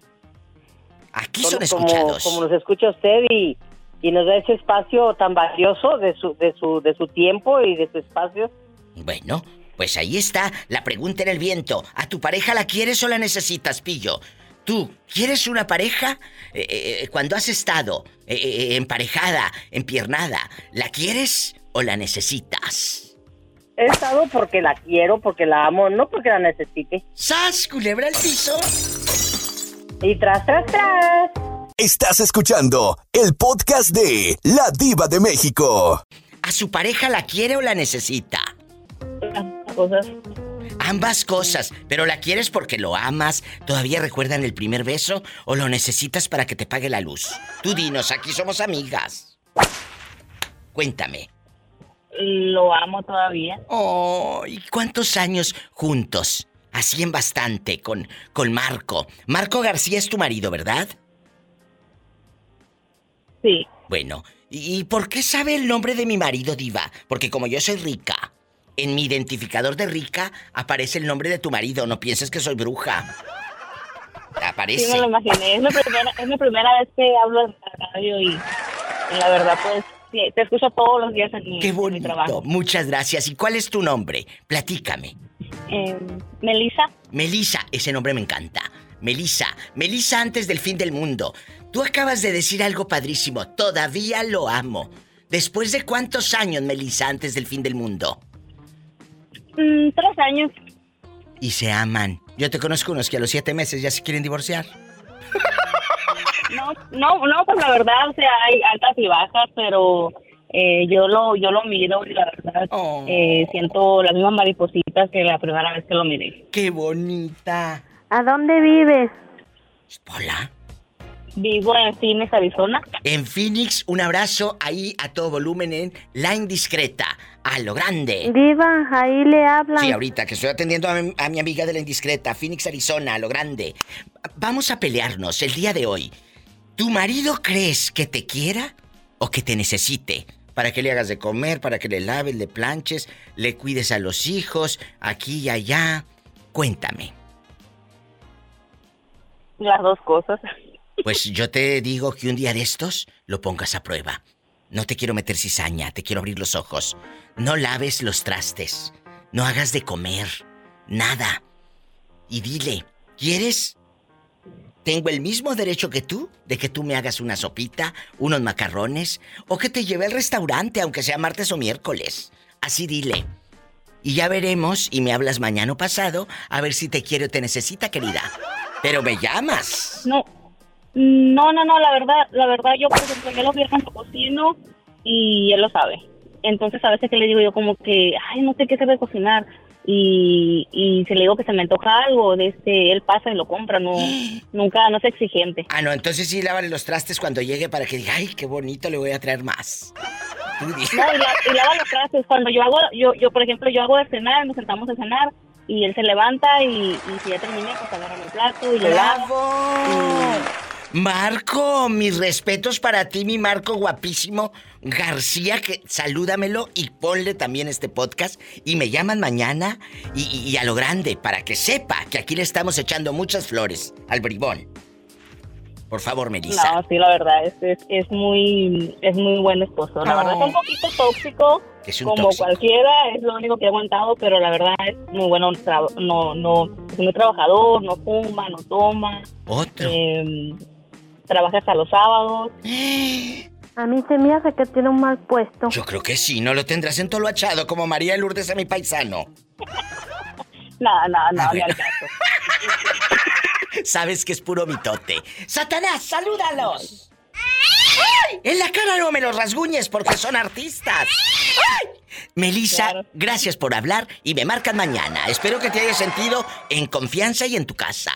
Aquí son como, escuchados. Como nos escucha usted y, y nos da ese espacio tan valioso de su, de su, de su tiempo y de su espacio. Bueno, pues ahí está la pregunta en el viento. ¿A tu pareja la quieres o la necesitas, Pillo? ¿Tú quieres una pareja? Eh, eh, eh, cuando has estado eh, eh, emparejada, empiernada, ¿la quieres o la necesitas? He estado porque la quiero, porque la amo, no porque la necesite. ¡Sas, culebra al piso! Y tras, tras, tras. Estás escuchando el podcast de La Diva de México. ¿A su pareja la quiere o la necesita? Cosas. Ambas cosas, pero la quieres porque lo amas, todavía recuerdan el primer beso o lo necesitas para que te pague la luz. Tú dinos, aquí somos amigas. Cuéntame. Lo amo todavía. Oh, ¿y cuántos años juntos? Así en bastante, con, con Marco. Marco García es tu marido, ¿verdad? Sí. Bueno, ¿y por qué sabe el nombre de mi marido, Diva? Porque como yo soy rica, en mi identificador de rica aparece el nombre de tu marido. No pienses que soy bruja. Aparece. Sí, me lo imaginé. Es mi primera, es mi primera vez que hablo en la radio y, y la verdad, pues, te escucho todos los días en mi, Qué en mi bonito. trabajo. Muchas gracias. ¿Y cuál es tu nombre? Platícame. Eh, Melissa, Melisa, ese nombre me encanta. Melisa, Melisa antes del fin del mundo. Tú acabas de decir algo padrísimo. Todavía lo amo. ¿Después de cuántos años, Melisa, antes del fin del mundo? Mm, tres años. Y se aman. Yo te conozco unos que a los siete meses ya se quieren divorciar. No, no, no, pues la verdad, o sea, hay altas y bajas, pero eh, yo lo yo lo miro y la verdad eh, siento las mismas maripositas que la primera vez que lo miré. ¡Qué bonita! ¿A dónde vives? Hola. Vivo en Phoenix, Arizona. En Phoenix, un abrazo ahí a todo volumen en La Indiscreta. A lo grande. Diva, ahí le hablan. Sí, ahorita que estoy atendiendo a mi, a mi amiga de la indiscreta, Phoenix, Arizona, a lo grande. Vamos a pelearnos el día de hoy. ¿Tu marido crees que te quiera o que te necesite? Para que le hagas de comer, para que le laves, le planches, le cuides a los hijos, aquí y allá. Cuéntame. Las dos cosas. Pues yo te digo que un día de estos lo pongas a prueba. No te quiero meter cizaña, te quiero abrir los ojos. No laves los trastes. No hagas de comer. Nada. Y dile, ¿quieres? Tengo el mismo derecho que tú de que tú me hagas una sopita, unos macarrones, o que te lleve al restaurante, aunque sea martes o miércoles. Así dile. Y ya veremos, y me hablas mañana o pasado, a ver si te quiere o te necesita, querida. Pero me llamas. No, no, no, no, la verdad, la verdad, yo, por ejemplo, yo los viernes lo cocino y él lo sabe. Entonces, a veces que le digo yo como que, ay, no sé qué se debe cocinar. Y, y si le digo que se me antoja algo, de este, él pasa y lo compra, no, nunca, no es exigente. Ah, no, entonces sí lávale los trastes cuando llegue para que diga, ay, qué bonito, le voy a traer más. No, y, la- y lava los trastes. Cuando yo hago, yo, yo, por ejemplo, yo hago de cenar, nos sentamos a cenar y él se levanta y, y si ya terminé, pues agarra mi plato y lo lavo. Marco, mis respetos para ti, mi Marco guapísimo García, que salúdamelo y ponle también este podcast y me llaman mañana y, y- y a lo grande para que sepa que aquí le estamos echando muchas flores al bribón. Por favor, Melissa. No, sí, la verdad, es, es, es muy, es muy buen esposo. La verdad es un poquito tóxico, Es un como tóxico. cualquiera, es lo único que he aguantado, pero la verdad es muy bueno, no, no, es muy trabajador, no fuma, no toma. Otro. eh, trabaja hasta los sábados. A mí se me hace que tiene un mal puesto. Yo creo que sí, no lo tendrás entoloachado como María Lourdes a mi paisano. No, no, no, ni al caso. Sabes que es puro mitote. Satanás, salúdalos. ¡Ay! En la cara no me los rasguñes porque son artistas. ¡Ay! Melissa, gracias por hablar y me marcan mañana. Espero que te hayas sentido en confianza y en tu casa.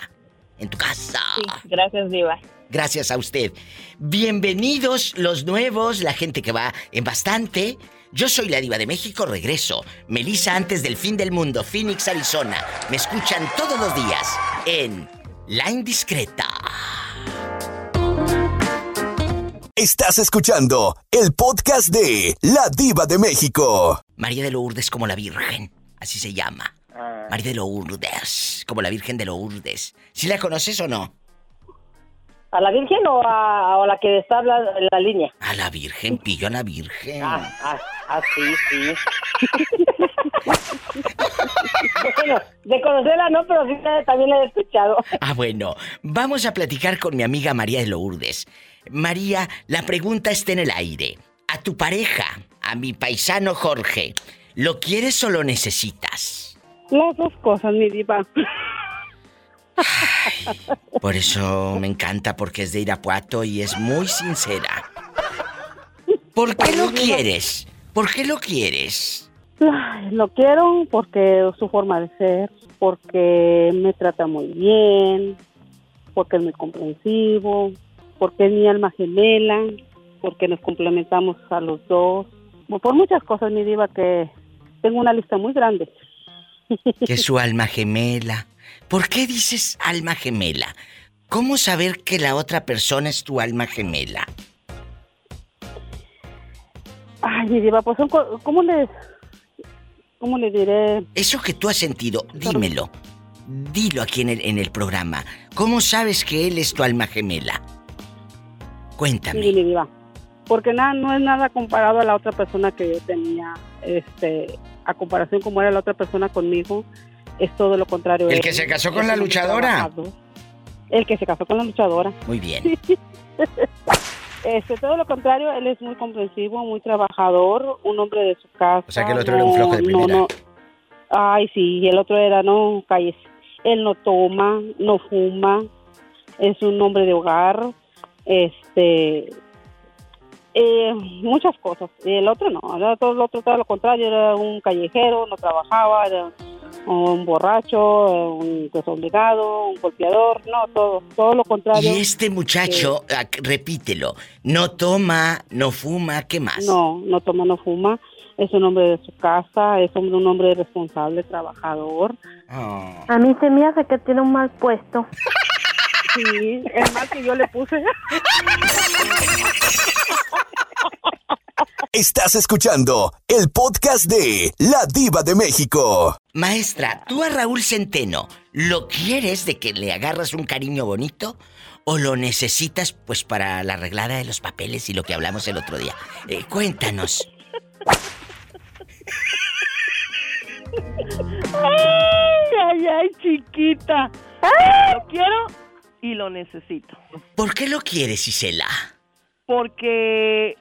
En tu casa. Gracias, Diva. Gracias a usted. Bienvenidos los nuevos, la gente que va en bastante. Yo soy la diva de México, regreso. Melissa antes del fin del mundo, Phoenix, Arizona. Me escuchan todos los días en La Indiscreta. Estás escuchando el podcast de La Diva de México. María de Lourdes como la Virgen, así se llama. María de Lourdes, como la Virgen de Lourdes. ¿Sí la conoces o no? ¿A la Virgen o a, o a la que está en la línea? A la Virgen, pillo a la Virgen. Ah, ah, ah, sí, sí. bueno, de conocerla no, pero sí la- también la he escuchado. Ah, bueno, vamos a platicar con mi amiga María de Lourdes. María, la pregunta está en el aire. A tu pareja, a mi paisano Jorge, ¿lo quieres o lo necesitas? Las dos cosas, mi diva. Por eso me encanta, porque es de Irapuato y es muy sincera. ¿Por qué lo quieres? ¿Por qué lo quieres? Lo quiero porque su forma de ser, porque me trata muy bien, porque es muy comprensivo, porque es mi alma gemela, porque nos complementamos a los dos. Por muchas cosas, mi diva, que tengo una lista muy grande. Que es su alma gemela. ¿Por qué dices alma gemela? ¿Cómo saber que la otra persona es tu alma gemela? Ay, diva, pues ¿cómo le, cómo le diré? Eso que tú has sentido, dímelo. Dilo aquí en el, en el programa. ¿Cómo sabes que él es tu alma gemela? Cuéntame. Sí, mi diva. Porque nada, no es nada comparado a la otra persona que yo tenía, este, a comparación como era la otra persona conmigo, es todo lo contrario. ¿El que se casó con la luchadora? El que se casó con la luchadora. Muy bien. Este, todo lo contrario, él es muy comprensivo, muy trabajador, un hombre de su casa. O sea que el otro era un flojo de primera. no. Ay, sí, el otro era, no, calles. Él no toma, no fuma, es un hombre de hogar, este, eh, muchas cosas. Y el otro no, era todo lo otro, todo lo contrario, era un callejero, no trabajaba, era un borracho, un desobligado, un golpeador, no, todo, todo lo contrario. Y este muchacho, ah, repítelo, no toma, no fuma, ¿qué más? No, no toma, no fuma. Es un hombre de su casa, es un, un hombre responsable, trabajador. Ah. A mí se me hace que tiene un mal puesto. Sí, el mal que yo le puse. Estás escuchando el podcast de La Diva de México. Maestra, tú a Raúl Centeno, ¿lo quieres de que le agarras un cariño bonito? ¿O lo necesitas pues para la arreglada de los papeles y lo que hablamos el otro día? Eh, cuéntanos. Ay, ay, ay, chiquita. Lo quiero y lo necesito. ¿Por qué lo quieres, Isela? Porque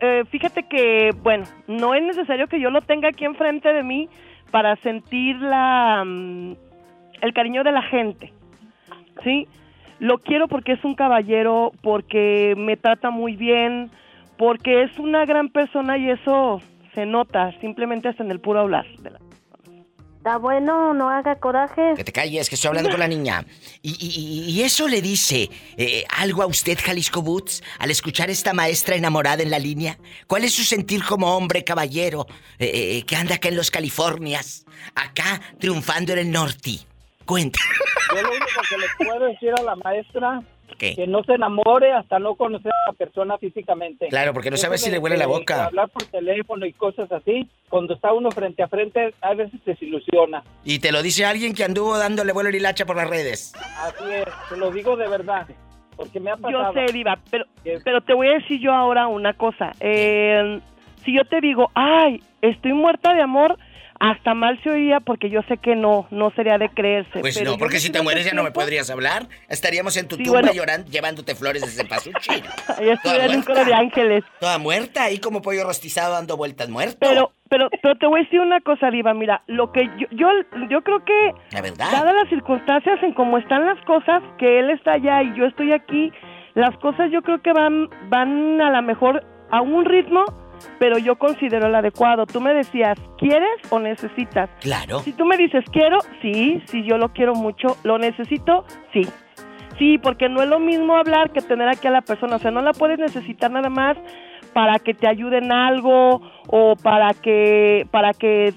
eh, fíjate que, bueno, no es necesario que yo lo tenga aquí enfrente de mí para sentir la, mm, el cariño de la gente. ¿Sí? Lo quiero porque es un caballero, porque me trata muy bien, porque es una gran persona y eso se nota simplemente hasta en el puro hablar. de la- Está bueno, no haga coraje. Que te calles, que estoy hablando con la niña. Y, y- y eso le dice eh, algo a usted, Jalisco Boots, al escuchar esta maestra enamorada en la línea. ¿Cuál es su sentir como hombre caballero eh, eh, que anda acá en los Californias, acá triunfando en el norte? Cuenta. Yo lo único que le puedo decir a la maestra ¿Qué? que no se enamore hasta no conocer a la persona físicamente. Claro, porque no sabes si le huele la boca. hablar por teléfono y cosas así, cuando está uno frente a frente, a veces desilusiona. Y te lo dice alguien que anduvo dándole vuelo y hilacha por las redes. Así es, te lo digo de verdad, porque me ha Yo pasado. sé, Diva, pero, pero te voy a decir yo ahora una cosa. Eh, si yo te digo, ay, estoy muerta de amor, hasta mal se oía porque yo sé que no, no sería de creerse. Pues pero no, yo porque si te mueres ya no me tiempo- podrías hablar. Estaríamos en tu Sí, tumba bueno. llorando, llevándote flores desde Pasuchi. Ahí estuviera en un coro de ángeles. Toda muerta, ahí como pollo rostizado dando vueltas muerto. Pero, pero, pero te voy a decir una cosa, Diva. Mira, lo que yo, yo, yo creo que, La verdad. dadas las circunstancias en cómo están las cosas, que él está allá y yo estoy aquí, las cosas yo creo que van, van a lo mejor a un ritmo, pero yo considero el adecuado. Tú me decías, ¿quieres o necesitas? Claro. Si tú me dices, quiero, sí, sí, yo lo quiero mucho, lo necesito, sí. Sí, porque no es lo mismo hablar que tener aquí a la persona, o sea, no la puedes necesitar nada más para que te ayude en algo o para que para que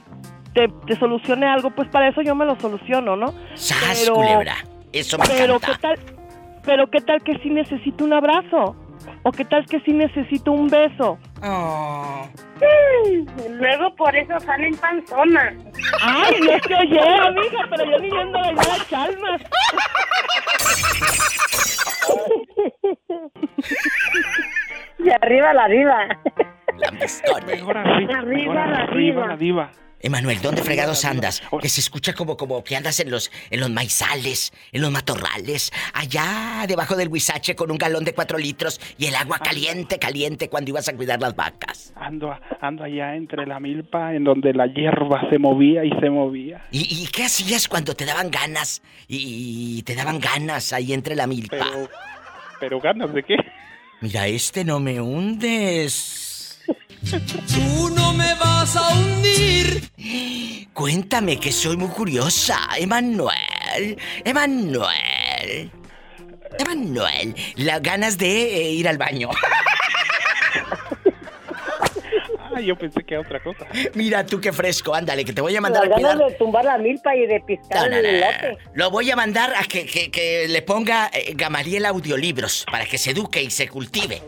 te, te solucione algo, pues para eso yo me lo soluciono, ¿no? ¡Sas, culebra! Eso me pero encanta. qué tal, pero qué tal que sí necesito un abrazo o qué tal que sí necesito un beso. Luego por eso salen panzonas. Ay, no te oye, amiga, pero yo ni viendo bailar a Chalmas. Y arriba la diva. Mejor Arriba la diva. diva. Emanuel, ¿dónde fregados andas? Que se escucha como, como que andas en los, en los maizales, en los matorrales, allá debajo del huizache con un galón de cuatro litros y el agua caliente, caliente cuando ibas a cuidar las vacas. Ando, ando allá entre la milpa en donde la hierba se movía y se movía. ¿Y, y qué hacías cuando te daban ganas? Y, te daban ganas ahí entre la milpa. Pero, pero ganas de qué? Mira, este no me hundes. Tú no me vas a hundir. Cuéntame que soy muy curiosa, Emanuel. Emanuel. Emanuel, las ganas de eh, ir al baño. Yo pensé que era otra cosa. Mira tú qué fresco, ándale, que te voy a mandar Las a cuidar. ganas de tumbar la milpa y de piscar No, no, el. Lo voy a mandar a que, que- que le ponga eh, Gamaliel audiolibros para que se eduque y se cultive.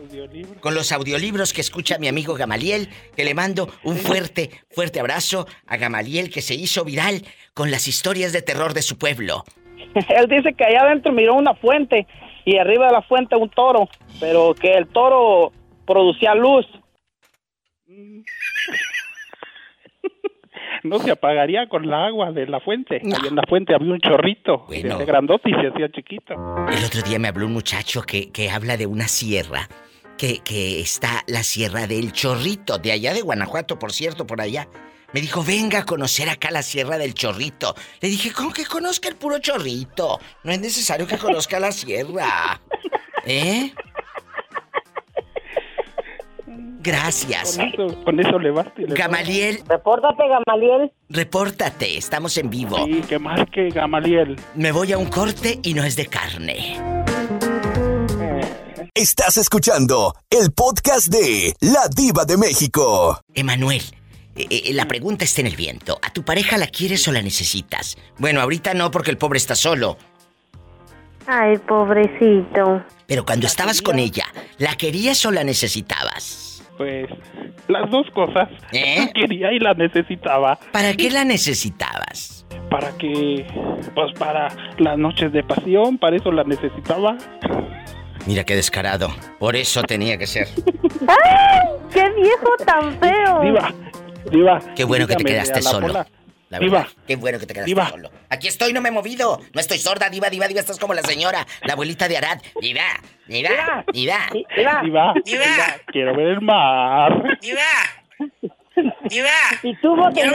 Con los audiolibros que escucha mi amigo Gamaliel, que le mando un fuerte, fuerte abrazo a Gamaliel que se hizo viral con las historias de terror de su pueblo. Él dice que allá adentro miró una fuente y arriba de la fuente un toro, pero que el toro producía luz. No se apagaría con la agua de la fuente. Ahí en la fuente había un chorrito. Se hacía grandote y se hacía chiquito. El otro día me habló un muchacho que, que habla de una sierra, que, que está la sierra del Chorrito, de allá de Guanajuato, por cierto, por allá. Me dijo, venga a conocer acá la sierra del Chorrito. Le dije, ¿cómo que conozca el puro Chorrito? No es necesario que conozca la sierra. ¿Eh? Gracias. Con eso, con eso le basta. y le Gamaliel. Repórtate, Gamaliel. Repórtate, estamos en vivo. Sí, que marque Gamaliel. Me voy a un corte y no es de carne. Estás escuchando el podcast de La Diva de México. Emanuel, eh, eh, la pregunta está en el viento. ¿A tu pareja la quieres o la necesitas? Bueno, ahorita no porque el pobre está solo. Ay, pobrecito. Pero cuando estabas con ella, ¿la querías o la necesitabas? Pues las dos cosas. ¿Eh? La quería y la necesitaba. ¿Para qué la necesitabas? Para que, pues para las noches de pasión, para eso la necesitaba. Mira qué descarado. Por eso tenía que ser. ¡Ay! ¡Qué viejo tan feo! Diva, diva. Qué bueno que te quedaste solo. Pola. La Diva. qué bueno que te quedaste Diva. solo. Aquí estoy, no me he movido. No estoy sorda, diva, diva, diva. Estás como la señora, la abuelita de Arad. Diva, diva, diva. Diva, diva, quiero ver el mar. Diva. Diva. Y tú, bote, no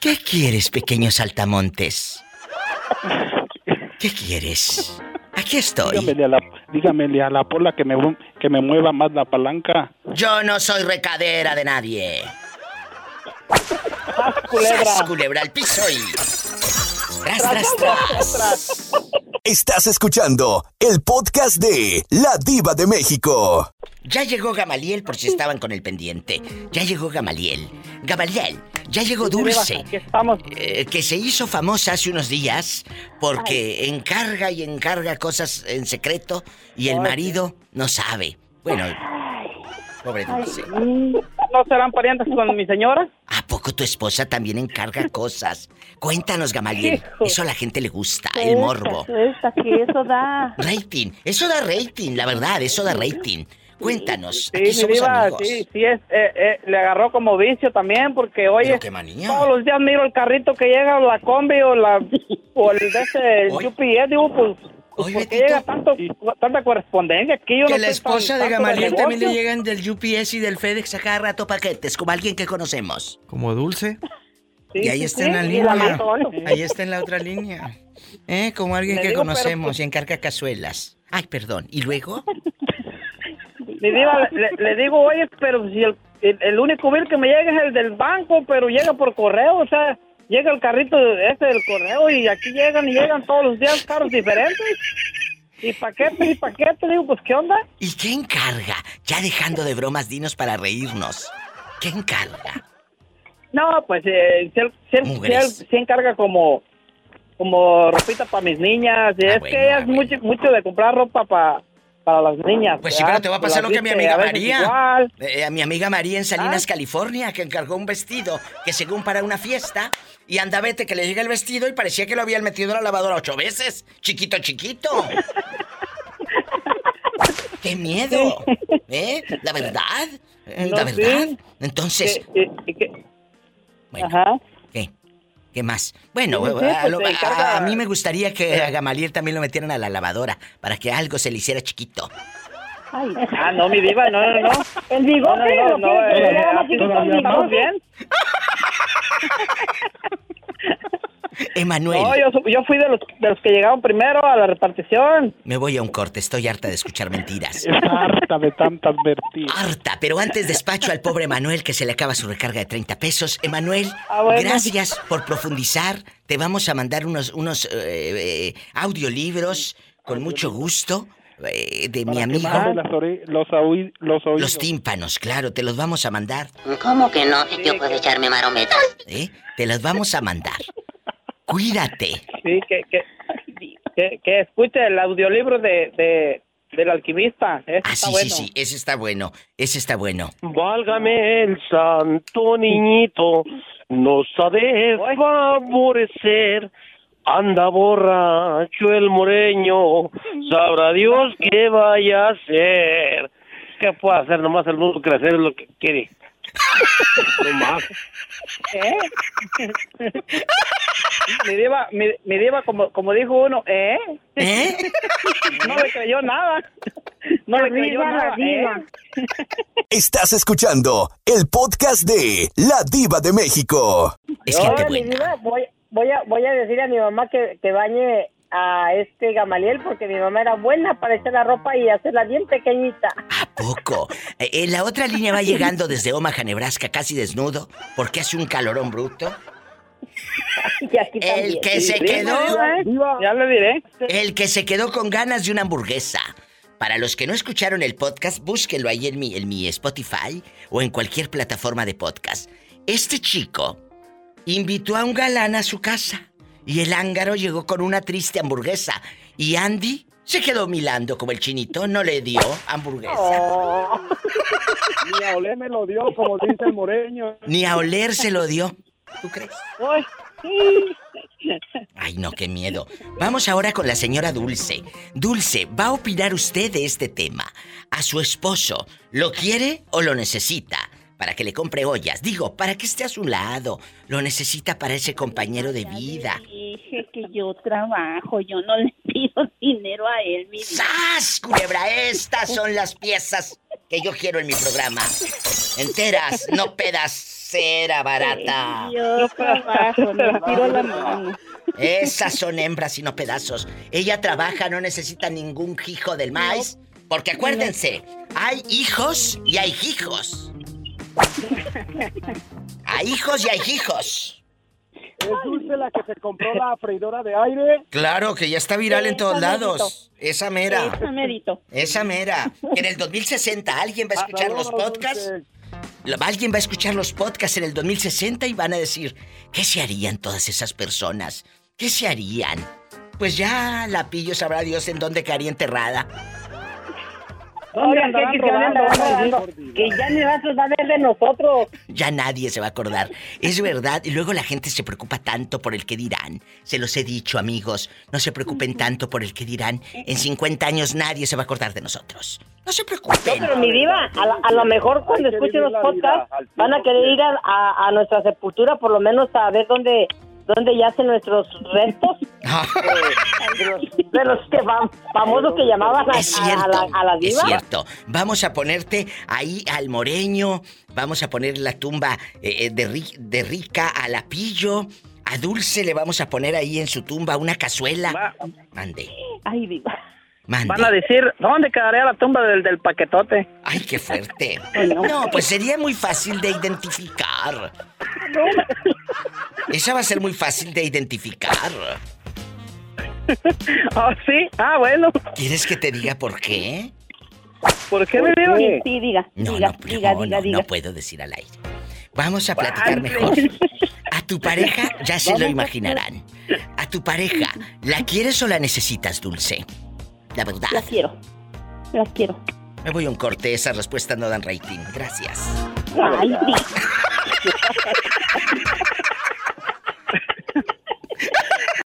¿Qué quieres, pequeño saltamontes? ¿Qué quieres? Aquí estoy. Dígamele a la, dígamele a la pola que me, que me mueva más la palanca. Yo no soy recadera de nadie. Culebra. ¡Sas, culebra al piso y... Tras, tras, tras. Estás escuchando el podcast de La Diva de México. Ya llegó Gamaliel por si estaban con el pendiente. Ya llegó Gamaliel. Gamaliel, ya llegó Dulce. Eh, que se hizo famosa hace unos días porque encarga y encarga cosas en secreto y el marido no sabe. Bueno, pobre Dulce. ¿No serán parientes con mi señora? ¿A poco tu esposa también encarga cosas? Cuéntanos, Gamaliel. Hijo. Eso a la gente le gusta, el morbo. Esta, que eso da. Rating. Eso da rating, la verdad, eso da rating. Cuéntanos, Sí, aquí mi somos diva, amigos. sí, sí, es, eh, eh, le agarró como vicio también porque, oye, Pero qué manía. todos los días miro el carrito que llega, la combi o, la, o el de ese el UPS, digo, pues, pues, ¿por qué llega tanto, tanta correspondencia? Aquí yo Que no la esposa tan- de Gamaliel también le llegan del UPS y del FedEx a cada rato paquetes, como alguien que conocemos. Como dulce. y ahí sí, está sí, en la línea. la. Ahí está en la otra línea. ¿Eh? Como alguien Le que digo, conocemos pues- y encarga cazuelas. Ay, perdón. ¿Y luego? Le, le digo, oye, pero si el, el, el único bill que me llega es el del banco, pero llega por correo, o sea, llega el carrito ese del correo y aquí llegan y llegan todos los días carros diferentes. Y paquetes y paquetes, digo, pues, ¿qué onda? ¿Y qué encarga? Ya dejando de bromas, dinos para reírnos. ¿Qué encarga? No, pues, eh, Mugres. él se encarga como, como ropita para mis niñas, y es Ah, bueno, que ella es mucho, mucho de comprar ropa para para las niñas. Pues sí, pero te va a pasar lo que a mi amiga María. igual. Ah. Eh, a mi amiga María en Salinas, California, que encargó un vestido que según para una fiesta y anda vete que le llega el vestido y parecía que lo habían metido en la lavadora ocho veces. Chiquito, chiquito. ¡Qué miedo! ¿Eh? ¿La verdad? No, ¿La verdad? sí. Entonces... Bueno, Ajá. ¿qué? ¿Qué más? Bueno, Sí, sí, a, pues lo- a- encarga- a mí me gustaría que a Gamaliel también lo metieran a la lavadora para que algo se le hiciera chiquito. Ah, no, mi diva, no, no, no. El bigote, No, no, ¿lo no, eh. Emanuel, No, yo, yo fui de los, de los que llegaron primero a la repartición. me voy a un corte, estoy harta de escuchar mentiras. Harta de tantas vertidas. Harta, pero antes despacho al pobre Emanuel que se le acaba su recarga de 30 pesos. Emanuel, Ah, bueno. gracias por profundizar. Te vamos a mandar unos, unos eh, eh, audiolibros con mucho gusto eh, de mi amigo. los, oí- los oídos. Los tímpanos, claro, te los vamos a mandar. ¿Cómo que no? Yo puedo echarme marometas. ¿Eh? Te los vamos a mandar. Cuídate. Sí, que, que, que, que escuche el audiolibro de, de, del alquimista. Ese Ah, está sí, bueno. sí, sí, ese está bueno. Ese está bueno. Válgame el santo niñito, nos ha de favorecer. Anda borracho el moreño, sabrá Dios qué vaya a hacer. ¿Qué puede hacer? Nomás el mundo crecer es lo que quiere. No más. ¿Eh? mi diva, mi, mi diva como, como dijo uno, ¿eh? no le creyó nada. No le creyó nada. diva. ¿eh? Estás escuchando el podcast de La Diva de México. Ahora, mi diva, voy, voy, a, voy a decir a mi mamá que, que bañe a este Gamaliel porque mi mamá era buena para echar la ropa y hacerla bien pequeñita. Poco. Eh, eh, la otra línea va llegando desde Omaha, Nebraska, casi desnudo, porque hace un calorón bruto. El que se quedó. Ya le diré. El que se quedó con ganas de una hamburguesa. Para los que no escucharon el podcast, búsquenlo ahí en mi, en mi Spotify o en cualquier plataforma de podcast. Este chico invitó a un galán a su casa y el ángaro llegó con una triste hamburguesa. Y Andy se quedó milando como el chinito, no le dio hamburguesa. Ni a oler me lo dio, como dice el moreño. Ni a oler se lo dio. ¿Tú crees? Ay, no, qué miedo. Vamos ahora con la señora Dulce. Dulce, ¿va a opinar usted de este tema? ¿A su esposo lo quiere o lo necesita? Para que le compre ollas. Digo, para que esté a su lado. Lo necesita para ese compañero de vida. Dije que yo trabajo, yo no le pido dinero a él, mi. ¡Sas, culebra! Estas son las piezas que yo quiero en mi programa. Enteras, no pedacera barata. Yo trabajo, tiro la mano. Esas son hembras y no pedazos. Ella trabaja, no necesita ningún hijo del maíz. Porque acuérdense, hay hijos y hay hijos. Hay hijos y hay hijos. ¿Es Dulce la que se compró la freidora de aire? Claro que ya está viral en todos Esa lados. Esa mera. Esa merito. Esa mera. En el 2060 alguien va a escuchar los podcasts. Alguien va a escuchar los podcasts en el 2060 y van a decir, ¿qué se harían todas esas personas? ¿Qué se harían? Pues ya la pillo sabrá Dios en dónde quedaría enterrada. ¿Dónde Oigan, andarán que, que, rodando? andarán rodando, que ya ni a ver de nosotros. Ya nadie se va a acordar. Es verdad. Y luego la gente se preocupa tanto por el que dirán. Se los he dicho, amigos. No se preocupen tanto por el que dirán. En 50 años nadie se va a acordar de nosotros. No se preocupen. No, pero mi diva, a, la- a lo mejor cuando escuchen los podcasts van a querer ir a, a- a nuestra sepultura, por lo menos a ver dónde, dónde yacen nuestros restos. de, los, de los que fam- famosos que llamaban a, Es a- cierto, la, a la es cierto. Vamos a ponerte ahí al moreño, vamos a poner la tumba eh, eh, de, de Rica a la Pillo, a Dulce le vamos a poner ahí en su tumba una cazuela. Mande, Ay, diva. Mande. Van a decir, ¿dónde quedaría la tumba del, del paquetote? Ay, qué fuerte. No, pues sería muy fácil de identificar. Esa va a ser muy fácil de identificar. Ah, sí, ah, bueno. ¿Quieres que te diga por qué? ¿Por qué me diva? Sí, sí, diga, No, diga, no, diga, no, diga, no, diga. no puedo decir al aire. Vamos a platicar mejor. A tu pareja ya se lo imaginarán. A tu pareja, ¿la quieres o la necesitas, Dulce? La verdad. La quiero. La quiero. Me voy a un corte, esas respuestas no dan rating. Gracias. Ay.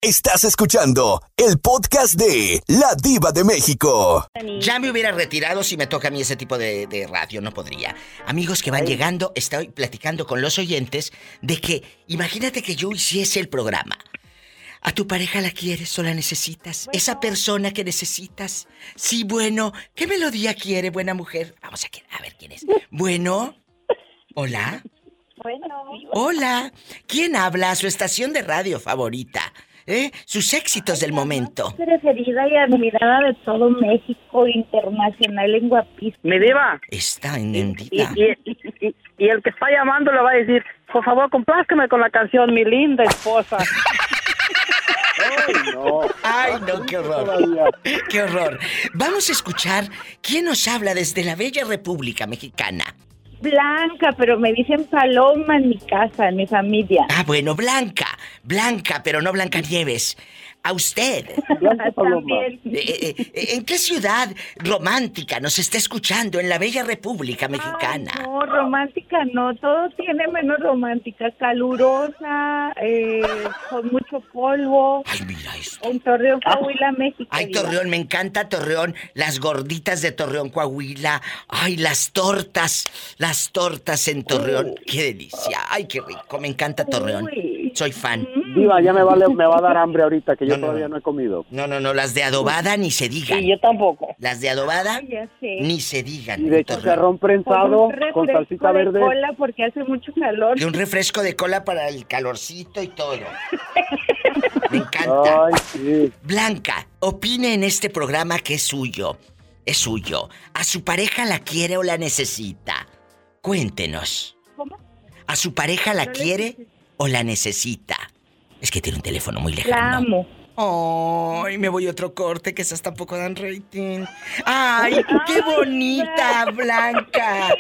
Estás escuchando el podcast de La Diva de México. Ya me hubiera retirado si me toca a mí ese tipo de, de radio, no podría. Amigos que van llegando, estoy platicando con los oyentes de que, imagínate que yo hiciese el programa. ¿A tu pareja la quieres o la necesitas? Esa persona que necesitas. Sí, bueno. ¿Qué melodía quiere, buena mujer? Vamos a, a ver quién es. Bueno. Hola. Bueno. Hola. ¿Quién habla a su estación de radio favorita? ¿Eh? Sus éxitos del momento. preferida y admirada de todo México, internacional en guapísimo. Mi diva. Está Y, enendida. y, y- y el que está llamando le va a decir, por favor, complázcame con la canción Mi linda esposa. Ay, no. Ay, no, qué horror. Qué horror. Vamos a escuchar quién nos habla desde la bella República Mexicana. Blanca, pero me dicen Paloma en mi casa, en mi familia. Ah, bueno, Blanca. Blanca, pero no Blanca Nieves. A usted. También. Eh, eh, eh, ¿En qué ciudad romántica nos está escuchando en la bella República Mexicana? No, romántica no, todo tiene menos romántica, calurosa, eh, con mucho polvo. Ay, mira esto. En Torreón, Coahuila, México. Ay. Torreón, me encanta Torreón. Las gorditas de Torreón, Coahuila. Ay, las tortas. Las tortas en Torreón. Qué delicia. Ay, qué rico. Me encanta Torreón. Soy fan. Diva, ya me, vale, me va a dar hambre ahorita que yo todavía no he comido. No, no, no, las de adobada ni se digan. yo tampoco. Las de adobada ni se digan. Y de chicharrón prensado con refresco salsita de verde. cola porque hace mucho calor. Y un refresco de cola para el calorcito y todo. Me encanta. Ay, sí. Blanca, opine en este programa que es suyo. Es suyo. ¿A su pareja la quiere o la necesita? Cuéntenos. ¿Cómo? ¿A su pareja la No quiere o la necesita? Es que tiene un teléfono muy La lejano. amo. Ay, me voy a otro corte que esas tampoco dan rating. Ay, qué bonita, Blanca.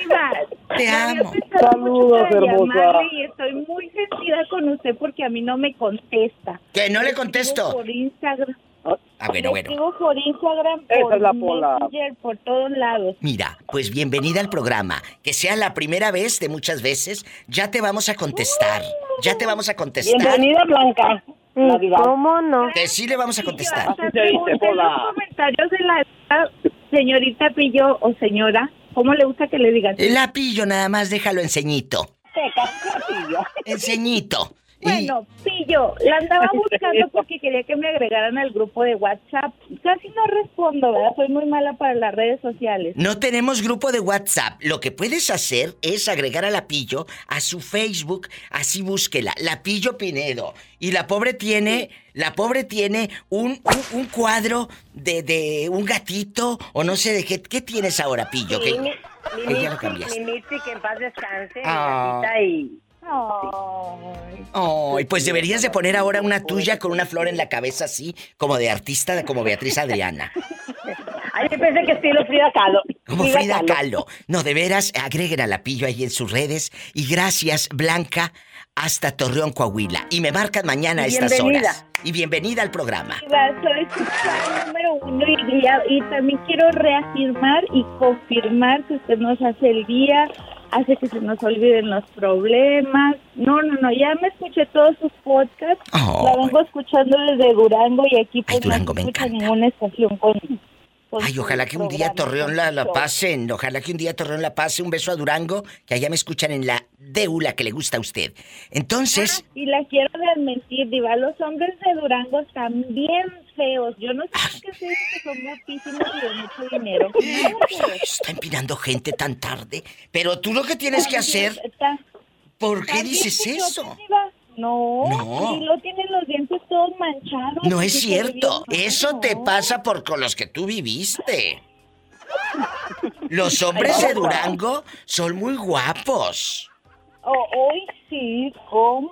Te amo. Saludos, hermosa. Y estoy muy sentida con usted porque a mí no me contesta. Que no le contesto. Por Instagram. Ah, bueno, bueno. por Instagram, Esa por es la Pola. Messenger, por todos lados. Mira, pues bienvenida al programa. Que sea la primera vez de muchas veces, ya te vamos a contestar. Ya te vamos a contestar. Bienvenida, Blanca. La diva. ¿Cómo no? Que sí le vamos a contestar. Hasta pregunté en los comentarios de la señorita Pillo o señora, ¿cómo le gusta que le digan? La pillo nada más, déjalo en ceñito. Pillo. En Y Bueno, Pillo, la andaba buscando porque quería que me agregaran al grupo de WhatsApp. Casi no respondo, ¿verdad? Soy muy mala para las redes sociales. no tenemos grupo de WhatsApp. Lo que puedes hacer es agregar a la pillo a su Facebook, así búsquela, la pillo Pinedo. Y la pobre tiene, la pobre tiene un, un, un cuadro de, de un gatito o no sé de qué. ¿Qué tienes ahora, pillo? Sí, que, mi, que mi ya lo cambiaste. mi que en paz descanse. mi Ah. gatita, y... Ay, pues deberías de poner ahora una tuya con una flor en la cabeza así, como de artista, como Beatriz Adriana. Ay, pensé que estilo Frida Kahlo. Como Frida Kahlo. No, de veras, agreguen a la pillo ahí en sus redes. Y gracias, Blanca, hasta Torreón, Coahuila. Y me marcan mañana a estas horas. Y bienvenida al programa. Soy número uno y, y- y también quiero reafirmar y confirmar que usted nos hace el día, hace que se nos olviden los problemas. No, no, no, ya me escuché todos sus podcasts. Oh. La vengo escuchando desde Durango y aquí pues Durango no me escucha ninguna estación con Ay, ojalá que un día Torreón la, la pasen. Ojalá que un día Torreón la pase. Un beso a Durango, que allá me escuchan en la deula que le gusta a used. Entonces, Y la quiero desmentir, Diva. Los hombres de Durango están bien feos. Yo no sé qué se dice que son guapísimos y de mucho dinero. está empinando gente tan tarde. Pero tú lo que tienes que hacer. ¿Por qué dices eso? Diva, No, No. y lo tienen los dientes todos manchados. No es y cierto. Eso te pasa por con los que tú viviste. Los hombres de Durango son muy guapos. Oh, hoy sí, ¿cómo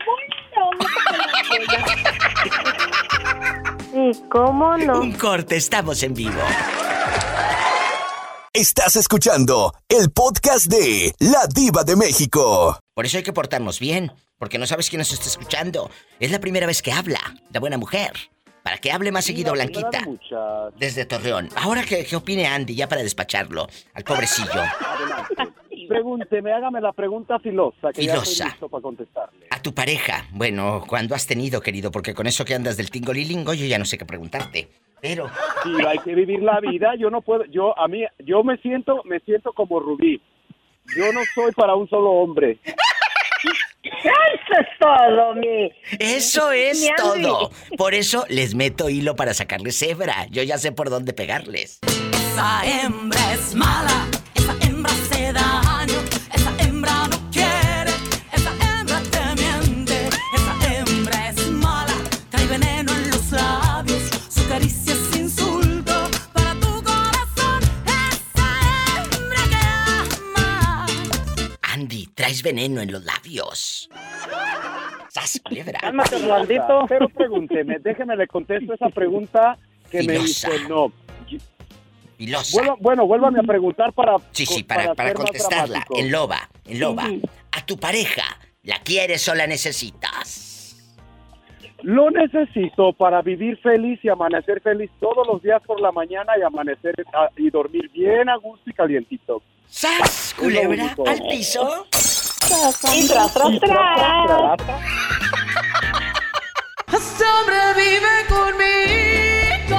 no? Sí, ¿cómo no? Un corte, estamos en vivo. Estás escuchando el podcast de La Diva de México. Por eso hay que portarnos bien, porque no sabes quién nos está escuchando. Es la primera vez que habla, la buena mujer. Para que hable más seguido, la primera Blanquita. muchas. Desde Torreón. Ahora que, que opine Andy, ya para despacharlo, al pobrecillo. Pregúnteme, hágame la pregunta filosa, que ya Filosa. estoy listo para contestarle. A tu pareja. Bueno, cuando has tenido, querido? Porque con eso que andas del tingolilingo, yo ya no sé qué preguntarte. Pero. Sí, hay que vivir la vida. Yo no puedo, yo a mí, yo me siento, me siento como Rubí. Yo no soy para un solo hombre. Eso es todo, mi. Eso es mi todo. Por eso les meto hilo para sacarles cebra. Yo ya sé por dónde pegarles. Esa hembra es mala, esa hembra se daño, traes veneno en los labios. ¡Sas, culebra! Cálmate, Rolandito. Pero pregúnteme, déjeme le contesto esa pregunta que me Filosa. hizo no. Filosa. Vuelva- bueno, vuélvame a preguntar para Sí, sí, para, contestarla. En loba, en loba. A tu pareja, ¿la quieres o la necesitas? Lo necesito para vivir feliz y amanecer feliz todos los días por la mañana y amanecer ah, y dormir bien a gusto y calientito. ¡Sas, culebra! ¿Al piso? Y tras, tras, tras. Sobrevive conmigo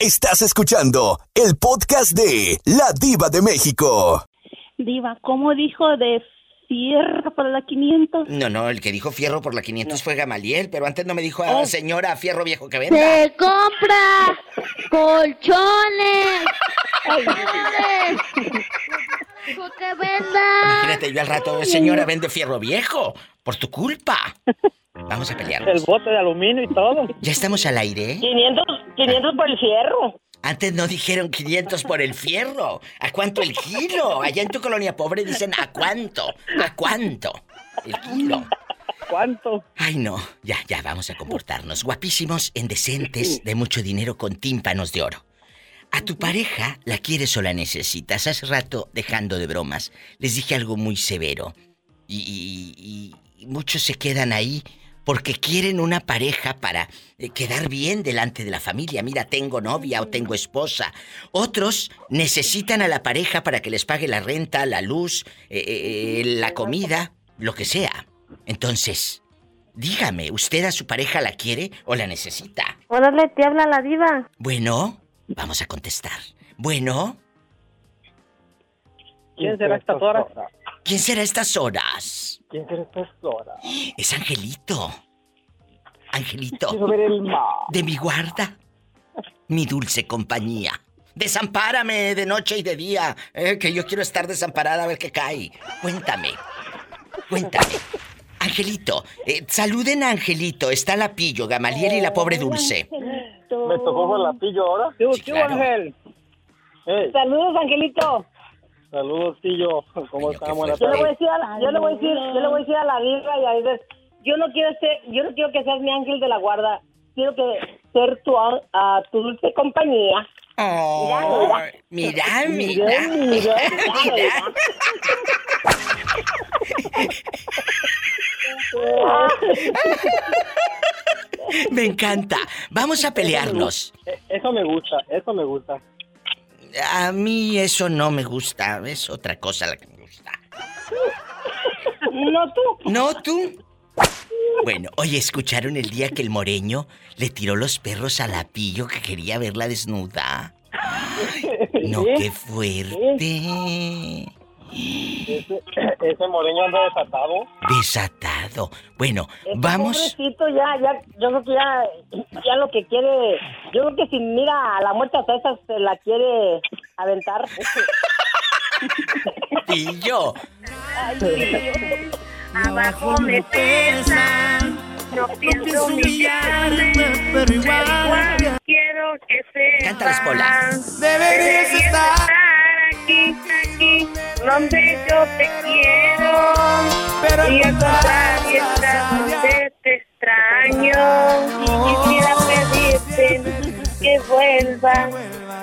Estás escuchando el podcast de La Diva de México. Diva, ¿cómo dijo de fierro para la 500? No, no, el que dijo fierro por la 500 fue Gamaliel, pero antes no me dijo, Oh. ah, señora, fierro viejo que venda. Se compra colchones. Que venda. Imagínate, yo al rato, señora, vende fierro viejo, por tu culpa. Vamos a pelearnos. El bote de aluminio y todo. Ya estamos al aire. 500, 500 por el fierro. Antes no dijeron 500 por el fierro. ¿A cuánto el kilo? Allá en tu colonia pobre dicen ¿a cuánto? ¿A cuánto? El kilo. ¿Cuánto? Ay, no. Ya, ya, vamos a comportarnos. Guapísimos, indecentes, de mucho dinero con tímpanos de oro. A tu pareja la quieres o la necesitas. Hace rato, dejando de bromas, les dije algo muy severo. Y- y muchos se quedan ahí porque quieren una pareja para eh, quedar bien delante de la familia. Mira, tengo novia o tengo esposa. Otros necesitan a la pareja para que les pague la renta, la luz, eh, eh, la comida, lo que sea. Entonces, dígame, ¿usted a su pareja la quiere o la necesita? Órale, te habla la diva. Bueno, vamos a contestar. Bueno, ¿Quién será estas horas? ¿quién será a estas horas? ¿Quién será estas horas? Es Angelito. Angelito. Quiero ver el mar. De mi guarda. Mi dulce compañía. Desampárame de noche y de día. eh, que yo quiero estar desamparada a ver qué cae. Cuéntame. Cuéntame. Angelito, eh, saluden a Angelito. Está la pillo, Gamaliel y la pobre dulce. ¿Me tocó con la pillo ahora? ¿Qué, Sí, claro. Ángel? Saludos, Angelito. Saludos, tío. ¿Cómo? Buenas Yo le voy a decir a la, yo le voy a decir, yo le voy a decir a la diva y a veces, yo no quiero ser, yo no quiero que seas mi ángel de la guarda, quiero que ser tu, a- a tu dulce compañía. Oh, mira, mira. mira, mira. Me encanta. Vamos a pelearnos. Eso me gusta, eso me gusta. A mí eso no me gusta. Es otra cosa la que me gusta. No tú. ¿No tú? Bueno, oye, ¿escucharon el día que el moreño le tiró los perros a la pillo que quería verla desnuda? No, qué fuerte. Ese, ese moreño anda desatado. Desatado. Bueno, Este vamos. Pobrecito, ya, ya, yo creo que ya, ya lo que quiere, yo creo que si mira a la muerte a César se la quiere aventar. Pillo. Abajo me pesan, no pienso humillarme, pero igual quiero que sepas. Cántalas, Pola. Deberías estar aquí, aquí, donde yo te quiero. Pero y al al contrario, está donde te extraño. Quisiera pedirte que vuelvas,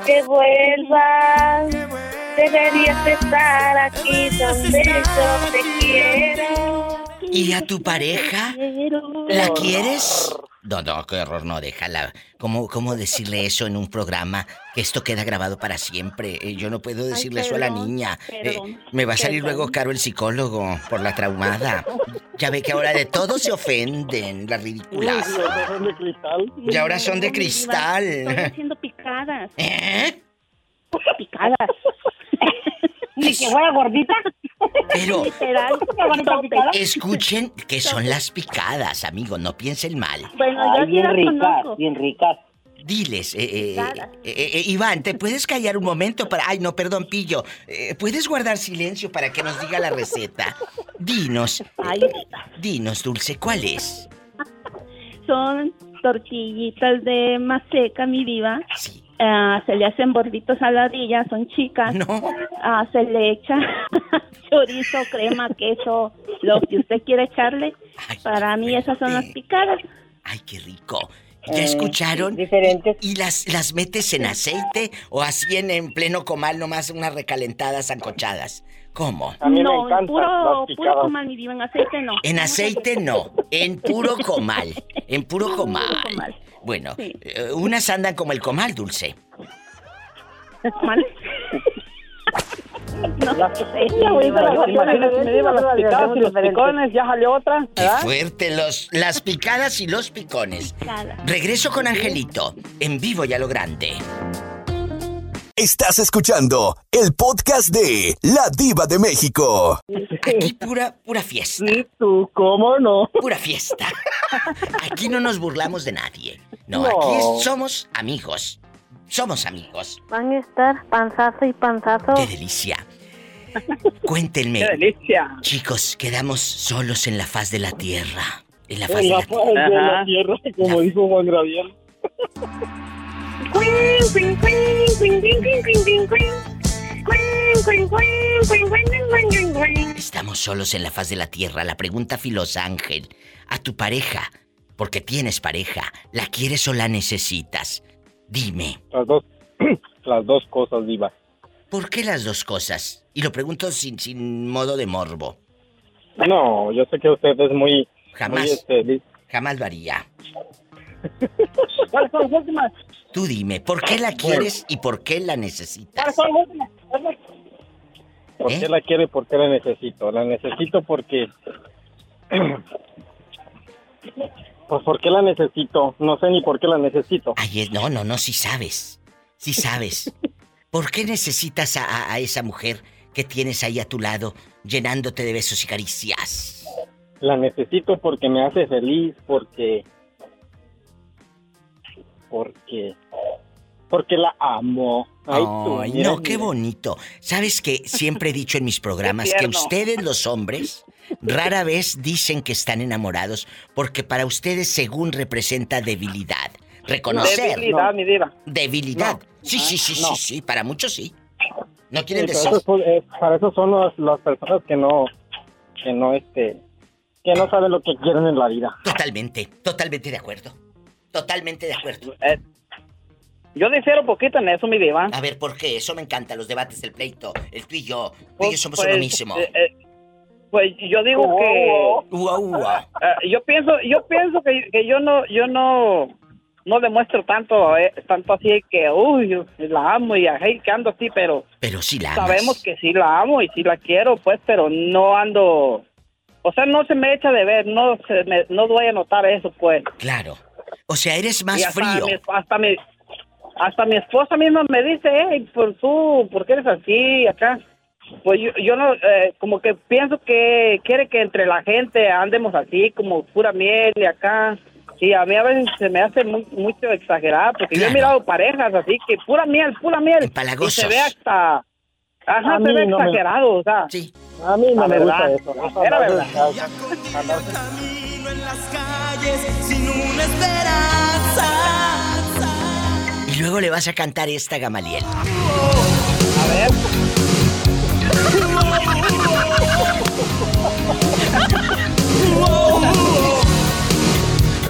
que vuelvas. Deberías estar aquí donde yo te quiero. ¿Y a tu pareja? ¿La quieres? No, no, qué horror, no, déjala. ¿Cómo, ¿Cómo decirle eso en un programa? Que esto queda grabado para siempre. Eh, Yo no puedo decirle eso a la perdón, niña. Eh, me va a salir perdón. luego caro el psicólogo por la traumada. Ya ve que ahora de todo se ofenden, las ridículas. son de cristal. Y ahora son de cristal. haciendo picadas. ¿Eh? Picadas. Ni que fuera gordita. Pero Literal. escuchen que son las picadas, amigo, no piensen mal. Bueno, yo sí las conozco. bien ricas. Diles, eh, eh, eh, eh, eh, Iván, ¿te puedes callar un momento para... Ay, no, perdón, Pillo. Eh, ¿Puedes guardar silencio para que nos diga la receta? Dinos, Ay, dinos, Dulce, ¿cuál es? son tortillitas de maseca, mi diva. Ah, se le hacen borditos a la orilla, son chicas. Ah, se le echa chorizo, crema, queso, lo que usted quiera echarle. Para mí esas son las picadas. Ay, qué rico. ¿Ya Eh, escucharon? Diferentes. ¿Y las, las metes en aceite o así en, en pleno comal nomás unas recalentadas ancochadas? ¿Cómo? no, en puro, puro comal, mi diva, en aceite no. En aceite no, en puro comal, en puro comal. Bueno, eh, unas andan como el comal dulce. ¿Comal? No, Imagínate, me lleva las picadas y los picones, ya salió otra, Qué fuerte los, las picadas y los picones. Regreso con Angelito, en vivo y a lo grande. Estás escuchando el podcast de La Diva de México. Aquí pura, pura fiesta. tú, ¿cómo no? Pura fiesta. Aquí no nos burlamos de nadie. No, No. aquí es- somos amigos. Somos amigos. Van a estar panzazo y panzazo. ¡Qué delicia! Cuéntenme. ¡Qué delicia! Chicos, quedamos solos en la faz de la tierra. En la faz En de la la faz de la tierra. tierra, como dijo Juan Gabriel. Estamos solos en la faz de la tierra. La pregunta filosa, Ángel. A tu pareja, porque tienes pareja, ¿la quieres o la necesitas? Dime, Las dos, las dos cosas, diva. ¿por qué las dos cosas? Y lo pregunto sin, sin modo de morbo. No, yo sé que usted es muy... Jamás. muy, este, Jamás lo haría. ¿Cuáles son las últimas? Tú dime, ¿por qué la quieres y por qué la necesitas? ¿Cuáles son las últimas? ¿Por ¿Eh? qué la quiere y por qué la necesito? La necesito porque... Pues ¿por qué la necesito? No sé ni por qué la necesito. Ay, no, no, no, sí sabes. Sí sabes. ¿Por qué necesitas a esa mujer que tienes ahí a tu lado, llenándote de besos y caricias? La necesito porque me hace feliz, porque... Porque... Porque la amo. Ay, tú, Ay, mira, no, qué mira. bonito. ¿Sabes que Siempre he dicho en mis programas que ustedes, los hombres, rara vez dicen que están enamorados porque para ustedes, según representa debilidad. Reconocer. Debilidad, mi diva. Debilidad. No. Sí, sí, sí, No. sí, sí. Para muchos sí. No quieren Sí, decir. eso eh, para eso son los- las personas que no, que no, este, que no saben lo que quieren en la vida. Totalmente, totalmente de acuerdo. Totalmente de acuerdo. Eh, Yo difiero un poquito en eso, mi diva. A ver, ¿por qué? Eso me encanta, los debates, el pleito. El tú y yo. Tú y Pues- yo somos pues, uno mismo. eh, eh, pues yo digo que Ua, ua. eh, yo pienso yo pienso que, que yo no yo no no demuestro tanto eh, tanto así que uy yo la amo y ay, que ando así pero Pero sí la amas. sabemos que sí la amo y sí la quiero pues pero no ando o sea no se me echa de ver no se me, no doy a notar eso pues Claro. O sea, eres Y más hasta frío. mi, hasta mi hasta mi esposa misma me dice hey por tú por qué eres así acá pues yo, yo no eh, como que pienso que quiere que entre la gente andemos así como pura miel y acá y a mí a veces se me hace muy, mucho exagerado porque yo he mirado parejas así que pura miel pura miel y se ve hasta ajá A se mí ve no me- exagerado o sea sí A mí no La me gusta verdad, eso. no era andar- verdad. Esperanza. Y luego le vas a cantar esta Gamaliel. A ver.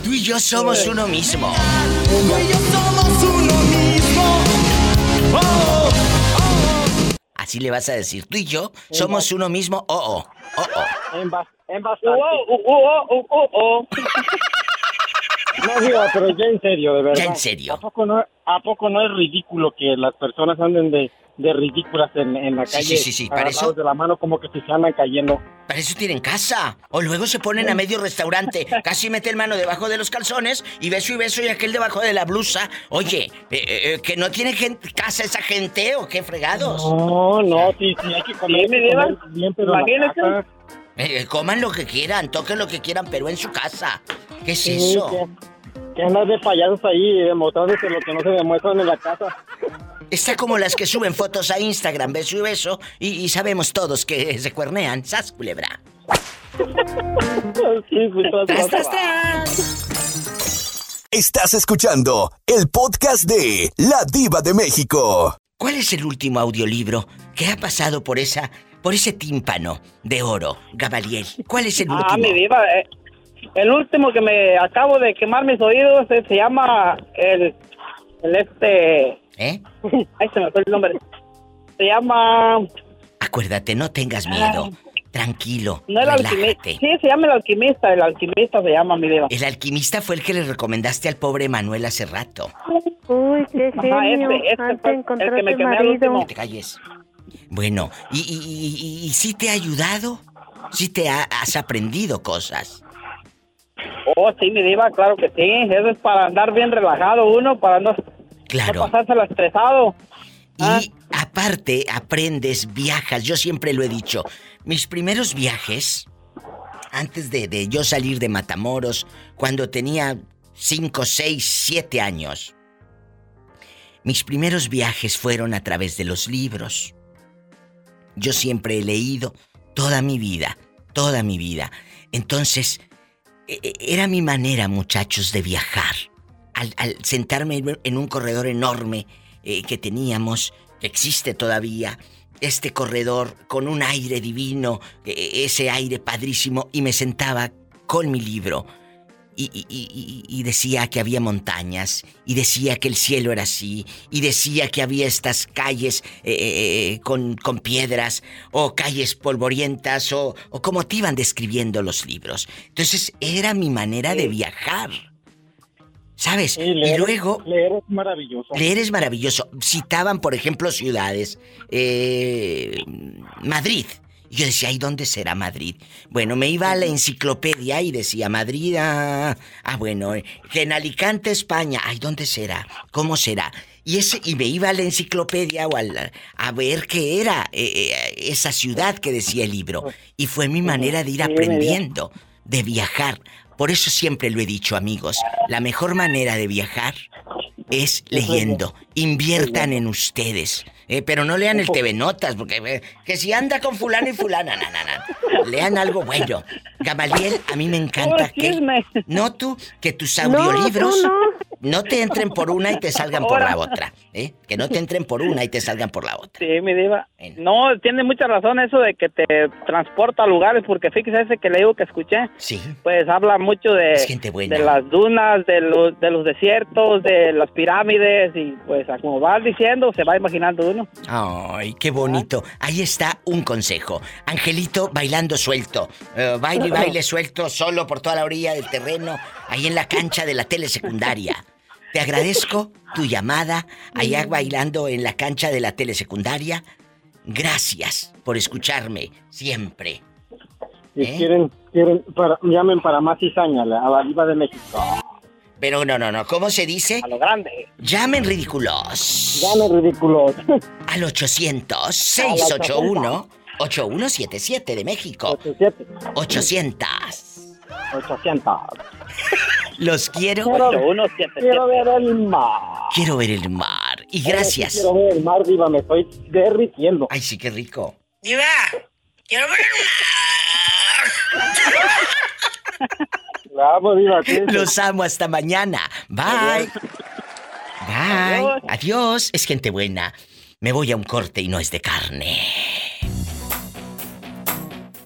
Tú y yo somos uno mismo. Tú y yo somos uno mismo. Oh, Así le vas a decir. Tú y yo somos uno mismo. Oh, oh. Oh, oh. En, bas- en Oh, bastante. oh, oh, oh, oh, oh. No, digo, pero ya en serio, de verdad. Ya en serio. ¿A poco no, a poco no es ridículo que las personas anden de, de ridículas en, en la Sí, calle? sí, sí, sí, para eso- de la mano como que se andan cayendo. Para eso tienen casa. O luego se ponen a medio restaurante, casi mete el mano debajo de los calzones y beso y beso y aquel debajo de la blusa. Oye, eh, eh, eh, que no tiene gente, casa esa gente o qué fregados. No, no, sí, sí, hay que comer, Sí, bien, pero Imagínate. casa. Eh, coman lo que quieran, toquen lo que quieran, pero en su casa. ¿Qué es Sí, eso? Que, que andas de payasos ahí demostrándote lo que no se demuestran en la casa. Está como las que suben fotos a Instagram, beso y beso, y, y sabemos todos que se cuernean. ¡Sas, culebra! Sí, pues, ¡Tras, tras, tras! Estás escuchando el podcast de La Diva de México. ¿Cuál es el último audiolibro que ha pasado por esa, por ese tímpano de oro, Gabaliel? ¿Cuál es el Ah, último? mi diva, eh, el último que me acabo de quemar mis oídos eh, se llama el, el este... ¿Eh? Ay, se me fue el nombre. Se llama... Acuérdate, no tengas miedo. Tranquilo, No el alquimista. Sí, se llama el alquimista. El alquimista se llama mi diva. El alquimista fue el que le recomendaste al pobre Manuel hace rato. Uy, qué Ajá, genio. Antes fue de el que me quemé al marido. último. Te calles. Bueno, ¿y, y, y- y- y sí te ha ayudado? ¿Sí te ha- has aprendido cosas? Oh, sí, mi diva, claro que sí. Eso es para andar bien relajado uno, para no, Claro. no pasárselo estresado. Y aparte, aprendes, viajas. Yo siempre lo he dicho. Mis primeros viajes, antes de, de yo salir de Matamoros, cuando tenía 5, 6, 7 años, mis primeros viajes fueron a través de los libros. Yo siempre he leído toda mi vida, toda mi vida. Entonces, era mi manera, muchachos, de viajar. Al, sentarme en- un corredor enorme eh, que teníamos, que existe todavía, este corredor con un aire divino, eh, ese aire padrísimo, y me sentaba con mi libro. Y, y- y- y- y decía que había montañas, y decía que el cielo era así, y decía que había estas calles eh, eh, eh, con, con piedras, o calles polvorientas, o, o como te iban describiendo los libros. Entonces era mi manera de viajar. ¿Sabes? Sí, leer, y luego leer es maravilloso. Leer es maravilloso. Citaban, por ejemplo, ciudades. eh, Madrid. Y yo decía, ¿y dónde será Madrid? Bueno, me iba a la enciclopedia y decía, Madrid, ah, ah, bueno, eh, que en Alicante, España, ay, ¿dónde será? ¿Cómo será? Y, ese, y me iba a la enciclopedia o al- a ver qué era eh, eh, esa ciudad que decía el libro. Y fue mi manera de ir aprendiendo, de viajar. Por eso siempre lo he dicho, amigos, la mejor manera de viajar es leyendo. Inviertan en ustedes. Eh, pero no lean el TV Notas, porque eh, que si anda con fulano y fulana, na, na, na. lean algo bueno. Gamaliel, a mí me encanta Puro que... No tú, que tus audiolibros... no. No te entren por una y te salgan por la otra. ¿eh? Que no te entren por una y te salgan por la otra. Sí, mi diva. No, tiene mucha razón eso de que te transporta a lugares, porque fíjese ese que le digo que escuché. Sí. Pues habla mucho de, las dunas, de los, de los desiertos, de las pirámides, y pues como vas diciendo, se va imaginando uno. Ay, qué bonito. Ahí está un consejo. Angelito bailando suelto. Eh, baile y baile suelto solo por toda la orilla del terreno, ahí en la cancha de la telesecundaria. Te agradezco tu llamada allá bailando en la cancha de la telesecundaria. Gracias por escucharme siempre. Si ¿Eh? quieren, quieren para, llamen para más cizaña, a la diva de México. Pero no, no, no. ¿Cómo se dice? A lo grande. Llamen ridículos. Llamen ridículos. Al 800-681-8177 de México. 800. 800. Los quiero. Quiero, quiero ver el mar. Quiero ver el mar. Y gracias. Quiero ver el mar, diva, me estoy derritiendo. Ay, sí, qué rico. Diva, quiero ver La amo, diva. cuídense. Los amo hasta mañana. Bye. Bye. Adiós. Es gente buena. Me voy a un corte y no es de carne.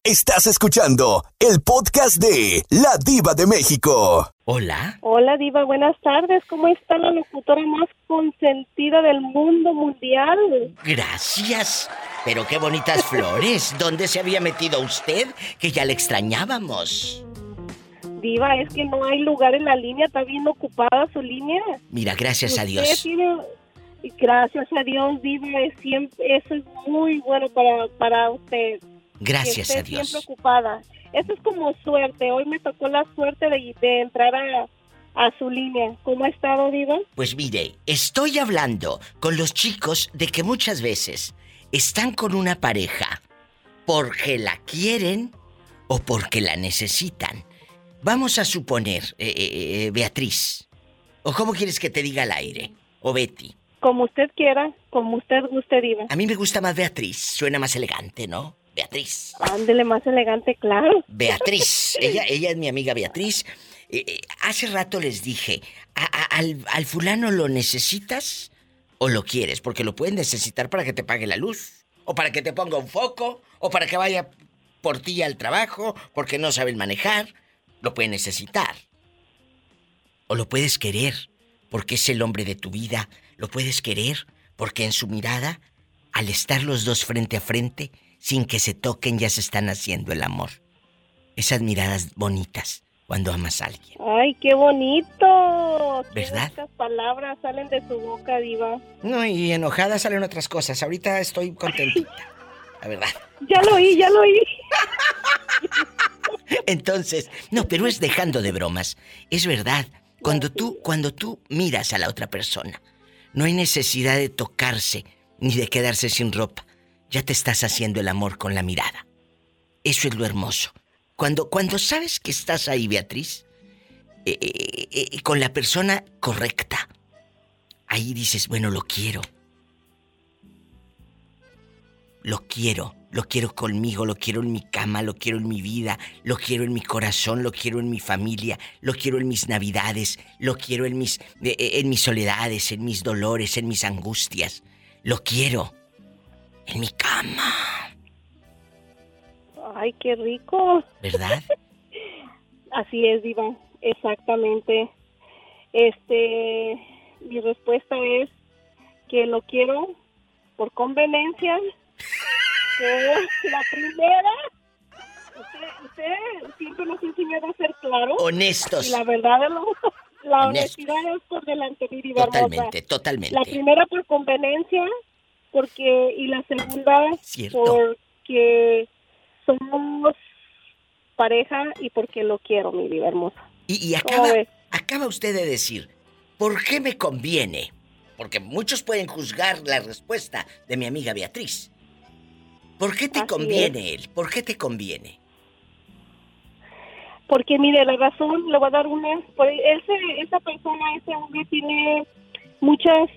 Estás escuchando el podcast de La Diva de México. Hola. Hola Diva, buenas tardes. ¿Cómo está la locutora más consentida del mundo mundial? Gracias. Pero qué bonitas flores. ¿Dónde se había metido usted? Que ya le extrañábamos. Diva, es que no hay lugar en la línea, está bien ocupada su línea. Mira, gracias a Dios. tiene- Gracias a Dios, Diva, es siempre, eso es muy bueno para, para usted. Gracias que a Dios. siempre ocupada. Eso es como suerte. Hoy me tocó la suerte de, de entrar a, a su línea. ¿Cómo ha estado, Diva? Pues mire, estoy hablando con los chicos de que muchas veces están con una pareja porque la quieren o porque la necesitan. Vamos a suponer, eh, eh, eh, Beatriz, o cómo quieres que te diga al aire, o Betty. Como usted quiera, como usted guste, Diva. A mí me gusta más Beatriz, suena más elegante, ¿no? Beatriz. Ándele más elegante, claro. Beatriz, ella, ella es mi amiga Beatriz. Eh, eh, hace rato les dije, ¿a- a- al, al fulano lo necesitas o lo quieres? Porque lo pueden necesitar para que te pague la luz, o para que te ponga un foco, o para que vaya por ti al trabajo, porque no saben manejar. Lo pueden necesitar. O lo puedes querer, porque es el hombre de tu vida. Lo puedes querer, porque en su mirada, al estar los dos frente a frente, sin que se toquen, ya se están haciendo el amor. Esas miradas bonitas cuando amas a alguien. Ay, qué bonito. ¿Verdad? bonitas palabras salen de su boca, Diva. No, y enojada salen otras cosas. Ahorita estoy contentita. La verdad. Ya lo oí, ya lo oí. Entonces, no, pero es dejando de bromas. Es verdad. Cuando tú, cuando tú miras a la otra persona, no hay necesidad de tocarse ni de quedarse sin ropa. Ya te estás haciendo el amor con la mirada. Eso es lo hermoso. Cuando, cuando sabes que estás ahí, Beatriz, eh, eh, eh, con la persona correcta, ahí dices, bueno, lo quiero. Lo quiero, lo quiero conmigo, lo quiero en mi cama, lo quiero en mi vida, lo quiero en mi corazón, lo quiero en mi familia, lo quiero en mis navidades, lo quiero en mis, eh, en mis soledades, en mis dolores, en mis angustias. Lo quiero en mi cama, Ay, qué rico. ¿verdad? Así es, Diva. Exactamente. Este, mi respuesta es que lo quiero por conveniencia. Que la primera, usted, usted siempre nos ha enseñado a ser claro. Honestos. Y la verdad, la honestidad es por delante, mi Diva hermosa. Totalmente, totalmente. La primera por conveniencia, porque y la segunda Cierto. porque somos pareja y porque lo quiero, mi vida hermosa. Y, y ¿Cómo acaba, acaba usted de decir, ¿por qué me conviene? Porque muchos pueden juzgar la respuesta de mi amiga Beatriz. ¿Por qué te Así conviene él? ¿Por qué te conviene? Porque mire, la razón, le voy a dar una, por ese, esa persona, ese hombre tiene muchas,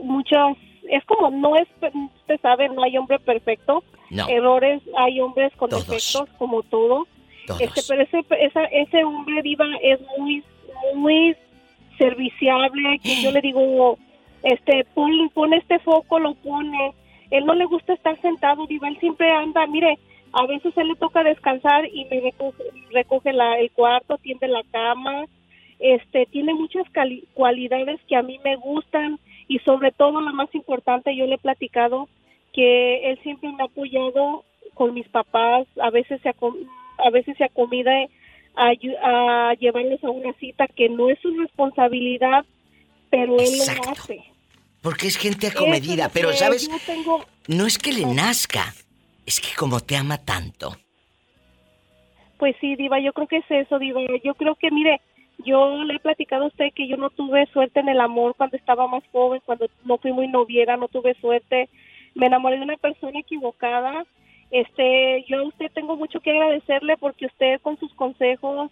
muchas, es como, no es, usted sabe, no hay hombre perfecto, No. errores, hay hombres con Todos. defectos, como todo, Todos. Este, pero ese, esa- ese hombre diva es muy, muy serviciable, que yo le digo, este, pon, pon este foco, lo pone. Él no le gusta estar sentado, diva, él siempre anda, mire, a veces él le toca descansar y me recoge, recoge la, el cuarto, tiende la cama, este, tiene muchas cualidades que a mí me gustan y sobre todo la más importante, yo le he platicado que él siempre me ha apoyado con mis papás, a veces se a veces se acomida a, a llevarles a una cita que no es su responsabilidad, pero él lo hace. Porque es gente acomedida, es pero ¿sabes? yo tengo- No es que le nazca, es que como te ama tanto. Pues sí, Diva, yo creo que es eso, Diva. Yo creo que, mire, yo le he platicado a usted que yo no tuve suerte en el amor cuando estaba más joven, cuando no fui muy noviera, no tuve suerte. Me enamoré de una persona equivocada. Este, yo a usted tengo mucho que agradecerle porque usted con sus consejos,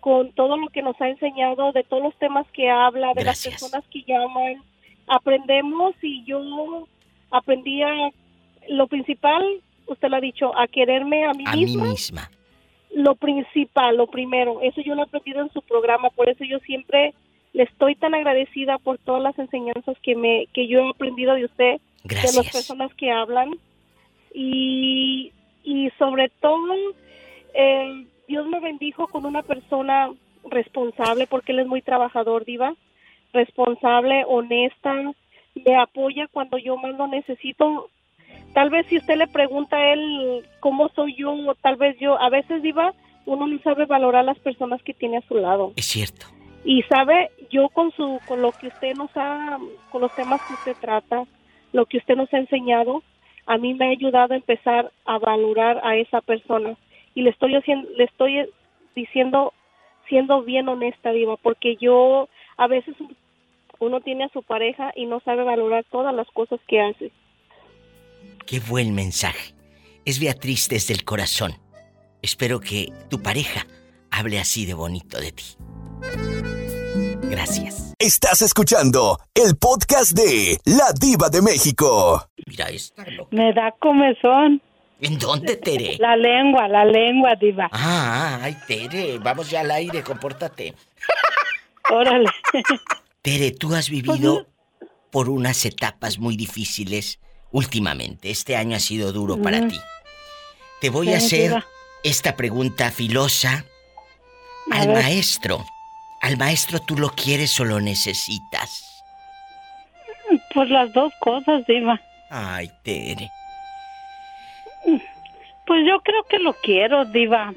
con todo lo que nos ha enseñado, de todos los temas que habla, de las personas que llaman, aprendemos y yo aprendí a, lo principal, usted lo ha dicho, a quererme a mí A mí misma misma. Lo principal, lo primero, eso yo lo he aprendido en su programa, por eso yo siempre le estoy tan agradecida por todas las enseñanzas que me que yo he aprendido de usted, de las personas que hablan y y sobre todo eh, Dios me bendijo con una persona responsable porque él es muy trabajador, diva, responsable, honesta, me apoya cuando yo más lo necesito. Tal vez si usted le pregunta a él cómo soy yo, o tal vez yo, a veces diva, uno no sabe valorar las personas que tiene a su lado. Es cierto. Y sabe, yo con su, con lo que usted nos ha, con los temas que usted trata, lo que usted nos ha enseñado, a mí me ha ayudado a empezar a valorar a esa persona. Y le estoy haciendo, le estoy diciendo, siendo bien honesta, diva, porque yo a veces uno tiene a su pareja y no sabe valorar todas las cosas que hace. Qué buen mensaje. Es Beatriz desde el corazón. Espero que tu pareja hable así de bonito de ti. Gracias. Estás escuchando el podcast de La Diva de México. Mira esta. Me da comezón. ¿En dónde, Tere? La lengua, la lengua, diva. Ah, ay, Tere, vamos ya al aire, compórtate. Órale. Tere, tú has vivido por unas etapas muy difíciles últimamente. Este año ha sido duro para ti. Te voy a hacer esta pregunta filosa A al ver. maestro. ¿Al maestro tú lo quieres o lo necesitas? Pues las dos cosas, diva. Ay, Tere. Pues yo creo que lo quiero, diva.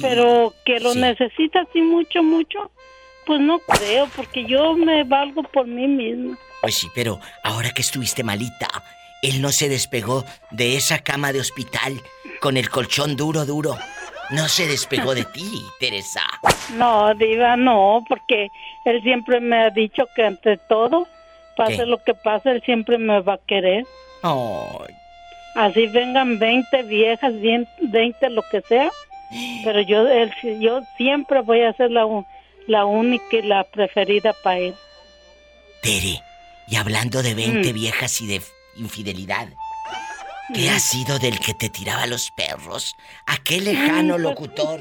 Pero que lo necesita así mucho, mucho, pues no creo, porque yo me valgo por mí misma. Pues sí, pero ahora que estuviste malita, él no se despegó de esa cama de hospital con el colchón duro, duro. No se despegó de ti, Teresa. No, diva, no, porque él siempre me ha dicho que ante todo, pase ¿Qué? lo que pase, él siempre me va a querer. Ay, Así vengan 20 viejas, bien- 20 lo que sea, pero yo él, yo siempre voy a ser la, la única y la preferida para él. Tere, y hablando de 20 Mm. viejas y de infidelidad, ¿qué ha sido del que te tiraba los perros? Aquel lejano Mm, pues- locutor.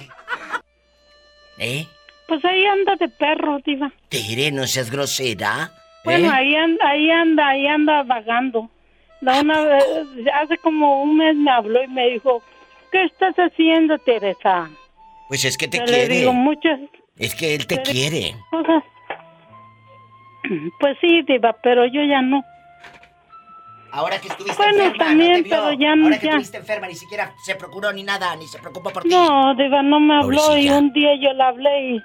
¿Eh? Pues ahí anda de perro, diva. Tere, no seas grosera. Bueno, ¿eh? ahí anda, ahí anda, ahí anda vagando. La una vez, hace como un mes me habló y me dijo, ¿qué estás haciendo, Teresa? Pues es que te Yo quiere. le digo muchas Es que él te Tere- quiere. cosas. Pues sí, diva, pero yo ya no. Ahora que estuviste Bueno, enferma, también, no pero ya no- Ahora que ya. estuviste enferma, ni siquiera se procuró ni nada, ni se preocupó por ti. No, diva, no me habló y un día yo le hablé y,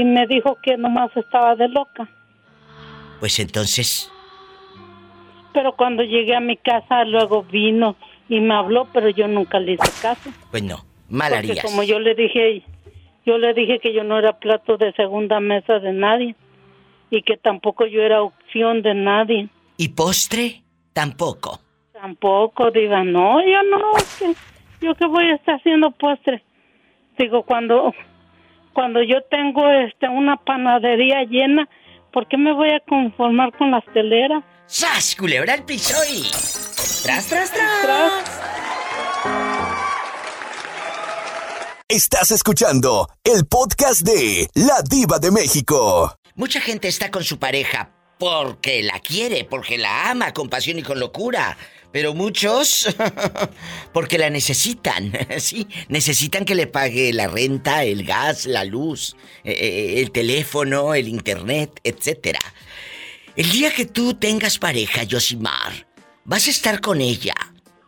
y me dijo que nomás estaba de loca. Pues entonces, Pero cuando llegué a mi casa luego vino y me habló, pero yo nunca le hice caso. pues no, mal Porque harías. como yo le dije, yo le dije que yo no era plato de segunda mesa de nadie y que tampoco yo era opción de nadie. ¿Y postre? Tampoco. Tampoco, diga, no, yo no, que- yo que voy a estar haciendo postre. Digo, cuando cuando yo tengo este una panadería llena, ¿por qué me voy a conformar con las teleras? ¡Sas, culebra al piso y... ¡Tras, tras, tras! Estás escuchando el podcast de La Diva de México. Mucha gente está con su pareja porque la quiere, porque la ama con pasión y con locura. Pero muchos porque la necesitan, sí, necesitan que le pague la renta, el gas, la luz, eh, eh, el teléfono, el internet, etcétera. El día que tú tengas pareja, Yosimar, vas a estar con ella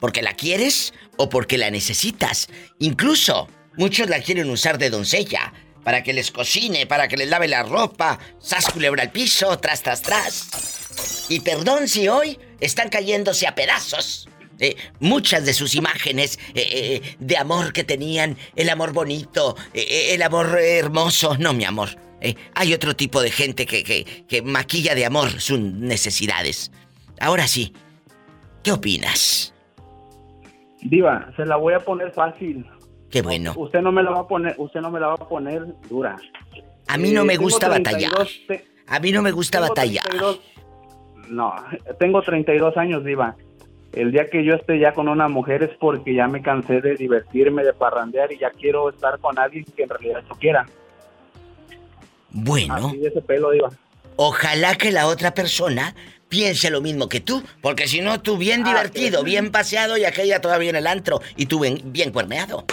porque la quieres o porque la necesitas. Incluso muchos la quieren usar de doncella para que les cocine, para que les lave la ropa, sas culebra al piso, tras, tras, tras. Y perdón si hoy están cayéndose a pedazos. Eh, muchas de sus imágenes eh, eh, de amor que tenían, el amor bonito, el amor hermoso, no mi amor. hay otro tipo de gente que, que, maquilla de amor sus necesidades. Ahora sí, ¿qué opinas? Diva, se la voy a poner fácil. Qué bueno. Usted no me la va a poner, usted no me la va a poner dura. A mí no Eh, me tengo gusta 32 batallar. te- A mí no me gusta batallar. 32 no, tengo 32 años, Diva. El día que yo esté ya con una mujer es porque ya me cansé de divertirme, de parrandear y ya quiero estar con alguien que en realidad yo quiera. Bueno. Así de ese pelo, Diva. Ojalá que la otra persona piense lo mismo que tú, porque si no, tú bien Ah, divertido, bien paseado y aquella todavía en el antro y tú bien, bien cuerneado.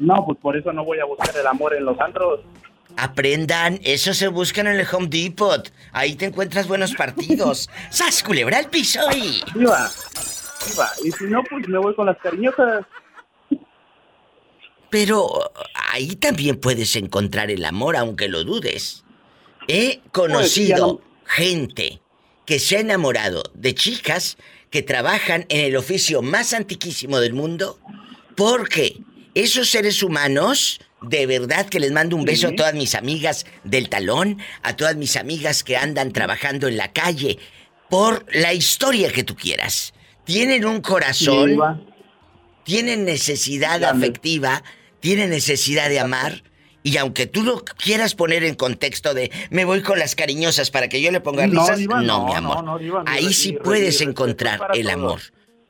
No, pues por eso no voy a buscar el amor en los antros. Aprendan, eso se buscan en el Home Depot. Ahí te encuentras buenos partidos. ¡Sas, culebra al piso y... Diva, y si no, pues me voy con las cariñosas. Pero ahí también puedes encontrar el amor, aunque lo dudes. He conocido gente que se ha enamorado de chicas que trabajan en el oficio más antiquísimo del mundo porque esos seres humanos, de verdad que les mando un beso a todas mis amigas del talón, a todas mis amigas que andan trabajando en la calle, por la historia que tú quieras. Tienen un corazón, tienen necesidad afectiva, tienen necesidad de amar. Y aunque tú lo quieras poner en contexto de me voy con las cariñosas para que yo le ponga No, risas, Diva, no, no, mi no, amor. no, Diva, Ahí sí puedes encontrar el amor.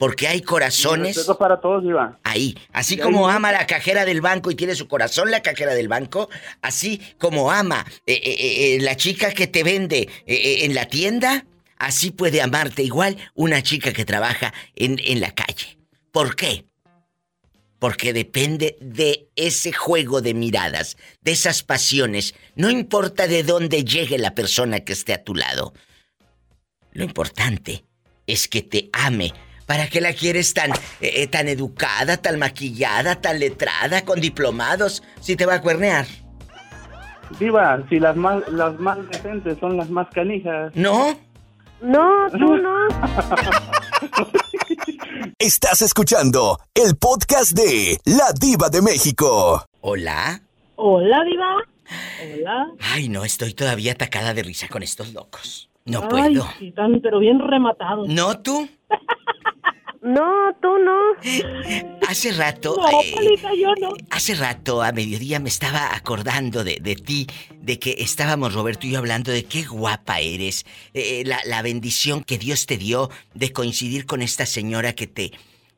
Porque hay corazones. respeto para todos, Diva. Ahí, así como ahí- ama la cajera del banco y tiene su corazón la cajera del banco, así como ama eh, eh, eh, la chica que te vende en la tienda, así puede amarte igual una chica que trabaja en, en la calle. ¿Por qué? Porque depende de ese juego de miradas, de esas pasiones. No importa de dónde llegue la persona que esté a tu lado. Lo importante es que te ame. ¿Para qué la quieres tan, eh, eh, tan educada, tan maquillada, tan letrada, con diplomados, si te va a cuernear? Diva, si las más, las más decentes son las más canijas. ¿No? No, tú no. Estás escuchando el podcast de La Diva de México. ¿Hola? Hola, Diva. Hola. Ay, no, estoy todavía atacada de risa con estos locos. No Ay, puedo. sí, están, pero bien rematados. ¿No tú? No, tú no. Hace rato. No, eh, yo no. Hace rato, a mediodía, me estaba acordando de, de ti, de que estábamos, Roberto y yo, hablando de qué guapa eres, eh, la, la bendición que Dios te dio de coincidir con esta señora que te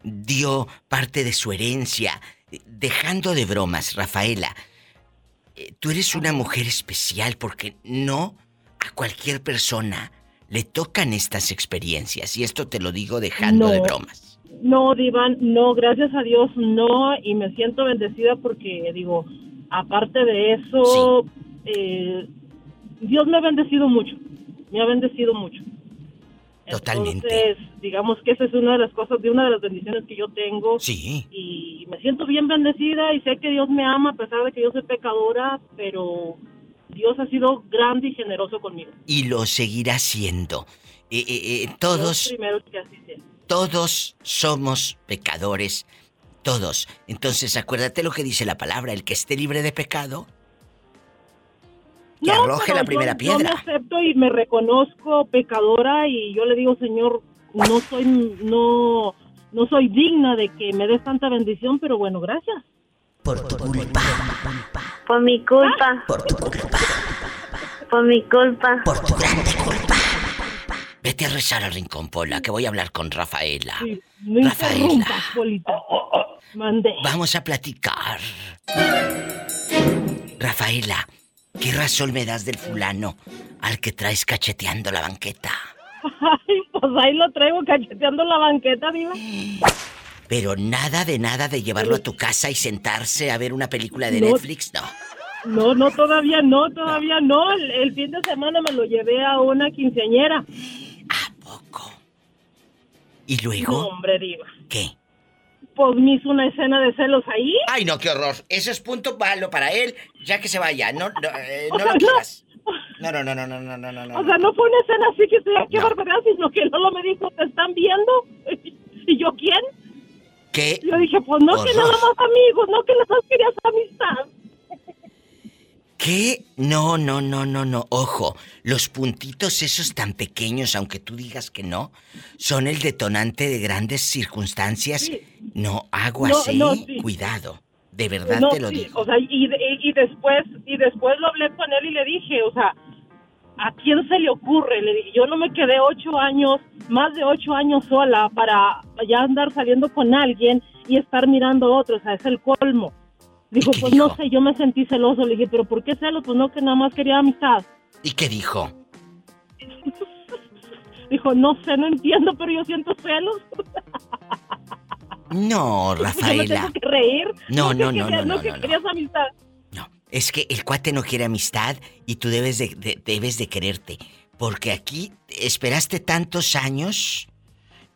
dio parte de su herencia. Eh, Dejando de bromas, Rafaela, eh, tú eres una mujer especial porque no a cualquier persona le tocan estas experiencias. Y esto te lo digo dejando de bromas. No, Diva, no, gracias a Dios, no, y me siento bendecida porque, digo, aparte de eso, eh, Dios me ha bendecido mucho, me ha bendecido mucho. Totalmente. Entonces, digamos que esa es una de las cosas, de una de las bendiciones que yo tengo. Sí. Y me siento bien bendecida y sé que Dios me ama a pesar de que yo soy pecadora, pero Dios ha sido grande y generoso conmigo. y lo seguirá siendo. Eh, eh, eh, todos, primero que así sea. todos somos pecadores. Todos. Entonces, acuérdate lo que dice la palabra: el que esté libre de pecado, que No, arroje la yo- primera Yo piedra. me acepto y me reconozco pecadora y yo le digo, Señor, no soy no no soy digna de que me des tanta bendición, pero bueno, gracias. Por tu culpa. Por mi culpa. Por tu culpa. Por mi culpa. Por tu grande culpa. Vete a rezar al rincón, Pola, que voy a hablar con Rafaela. No Rafaela. interrumpas, Polita. Mande. Vamos a platicar. Rafaela, ¿qué razón me das del fulano al que traes cacheteando la banqueta? Ay, pues ahí lo traigo cacheteando la banqueta, diva. Pero nada de nada de llevarlo a tu casa y sentarse a ver una película de no, Netflix, no. No, no, todavía no, todavía no. El, el, fin de semana me lo llevé a una quinceañera. ¿A poco? ¿Y luego? No, hombre, diva. ¿Qué? Pues me hizo una escena de celos ahí. Ay, no, qué horror. Eso es punto malo para él, ya que se vaya. No, no, eh, no sea, lo quieras. No, no, no, no, no, no, no, no. O sea, no fue una escena así que sea, qué barbaridad, sino que no lo me dijo, ¿te están viendo? ¿Y yo quién? ¿Qué? Yo dije, pues no, que horror. nada más amigos, no que las dos querías amistad. ¿Qué? No, no, no, no, no. Ojo, los puntitos esos tan pequeños, aunque tú digas que no, son el detonante de grandes circunstancias. No, aguas, No, no, ¿eh? sí. Cuidado. De verdad No, te lo sí, digo. O sea, y, y, y después, y después lo hablé con él y le dije, o sea, ¿a quién se le ocurre? Le dije, yo no me quedé ocho años, más de ocho años sola para ya andar saliendo con alguien y estar mirando a otro, o sea, es el colmo. Dijo, pues no sé, yo me sentí celoso. Le dije, ¿pero por qué celos? Pues no, que nada más quería amistad. ¿Y qué dijo? Dijo, no sé, no entiendo, pero yo siento celos. No, Rafaela. tengo que reír. No, no, no, no, no, que no, no. querías amistad. Es que el cuate no quiere amistad y tú debes de, de- debes de quererte. Porque aquí esperaste tantos años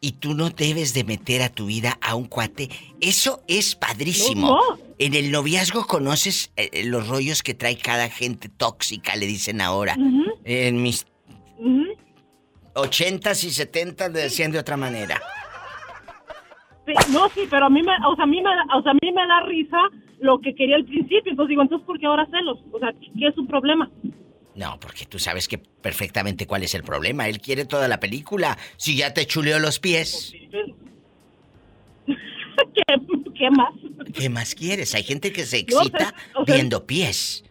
y tú no debes de meter a tu vida a un cuate. Eso es padrísimo. No, no. En el noviazgo conoces eh, eh, los rollos que trae cada gente tóxica, le dicen ahora. En mis ochentas y setentas le decían de otra manera. Sí, no, sí, pero a mí me, o sea, a mí me, o sea, a mí me da risa lo que quería al principio. Entonces digo, entonces, ¿por qué ahora celos? O sea, ¿qué es su problema? No, porque tú sabes que perfectamente cuál es el problema. Él quiere toda la película. Si ya te chuleó los pies, ¿Qué, qué más? ¿qué más quieres? Hay gente que se No, excita o sea- viendo pies.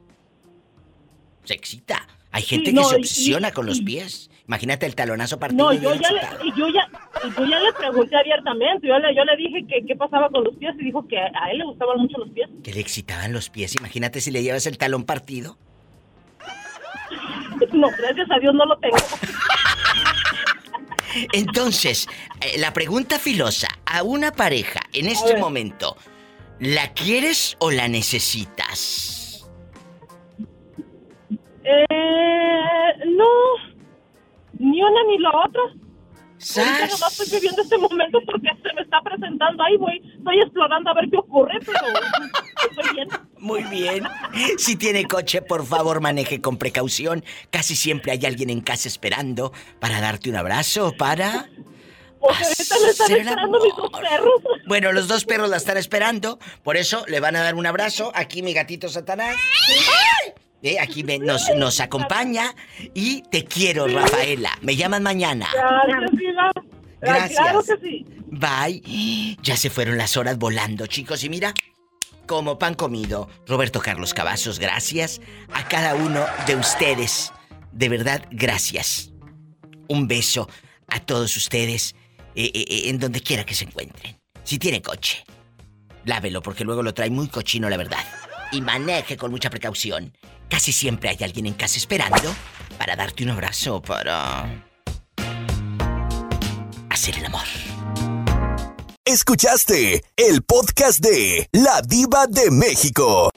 Se excita. Hay gente no, que se obsesiona y- con los pies. Imagínate el talonazo partido. No, yo ya, le, yo ya, yo ya le pregunté abiertamente. Yo le, yo le dije que qué pasaba con los pies y dijo que a él le gustaban mucho los pies. Que le excitaban los pies. Imagínate si le llevas el talón partido. No, gracias a Dios no lo tengo. Entonces, eh, la pregunta filosa a una pareja en este momento, ¿la quieres o la necesitas? Eh, no, ni una ni la otra. Ahorita nomás estoy viviendo este momento porque se me está presentando ahí, güey. Estoy explorando a ver qué ocurre, pero estoy bien. Muy bien. Si tiene coche, por favor, maneje con precaución. Casi siempre hay alguien en casa esperando para darte un abrazo, para... Ahorita me están Hacer esperando mis dos perros. Bueno, los dos perros la están esperando, por eso le van a dar un abrazo. Aquí mi gatito Satanás. ¡Ay! Eh, aquí me- nos, nos acompaña y te quiero, Rafaela. Me llaman mañana. Gracias. Claro que sí. Bye. Ya se fueron las horas volando, chicos. Y mira, como pan comido. Roberto Carlos Cavazos, gracias. A cada uno de ustedes. De verdad, gracias. Un beso a todos ustedes eh, eh, eh, en donde quiera que se encuentren. Si tiene coche, lávelo porque luego lo trae muy cochino, la verdad. Y maneje con mucha precaución. Casi siempre hay alguien en casa esperando para darte un abrazo, para hacer el amor. Escuchaste el podcast de La Diva de México.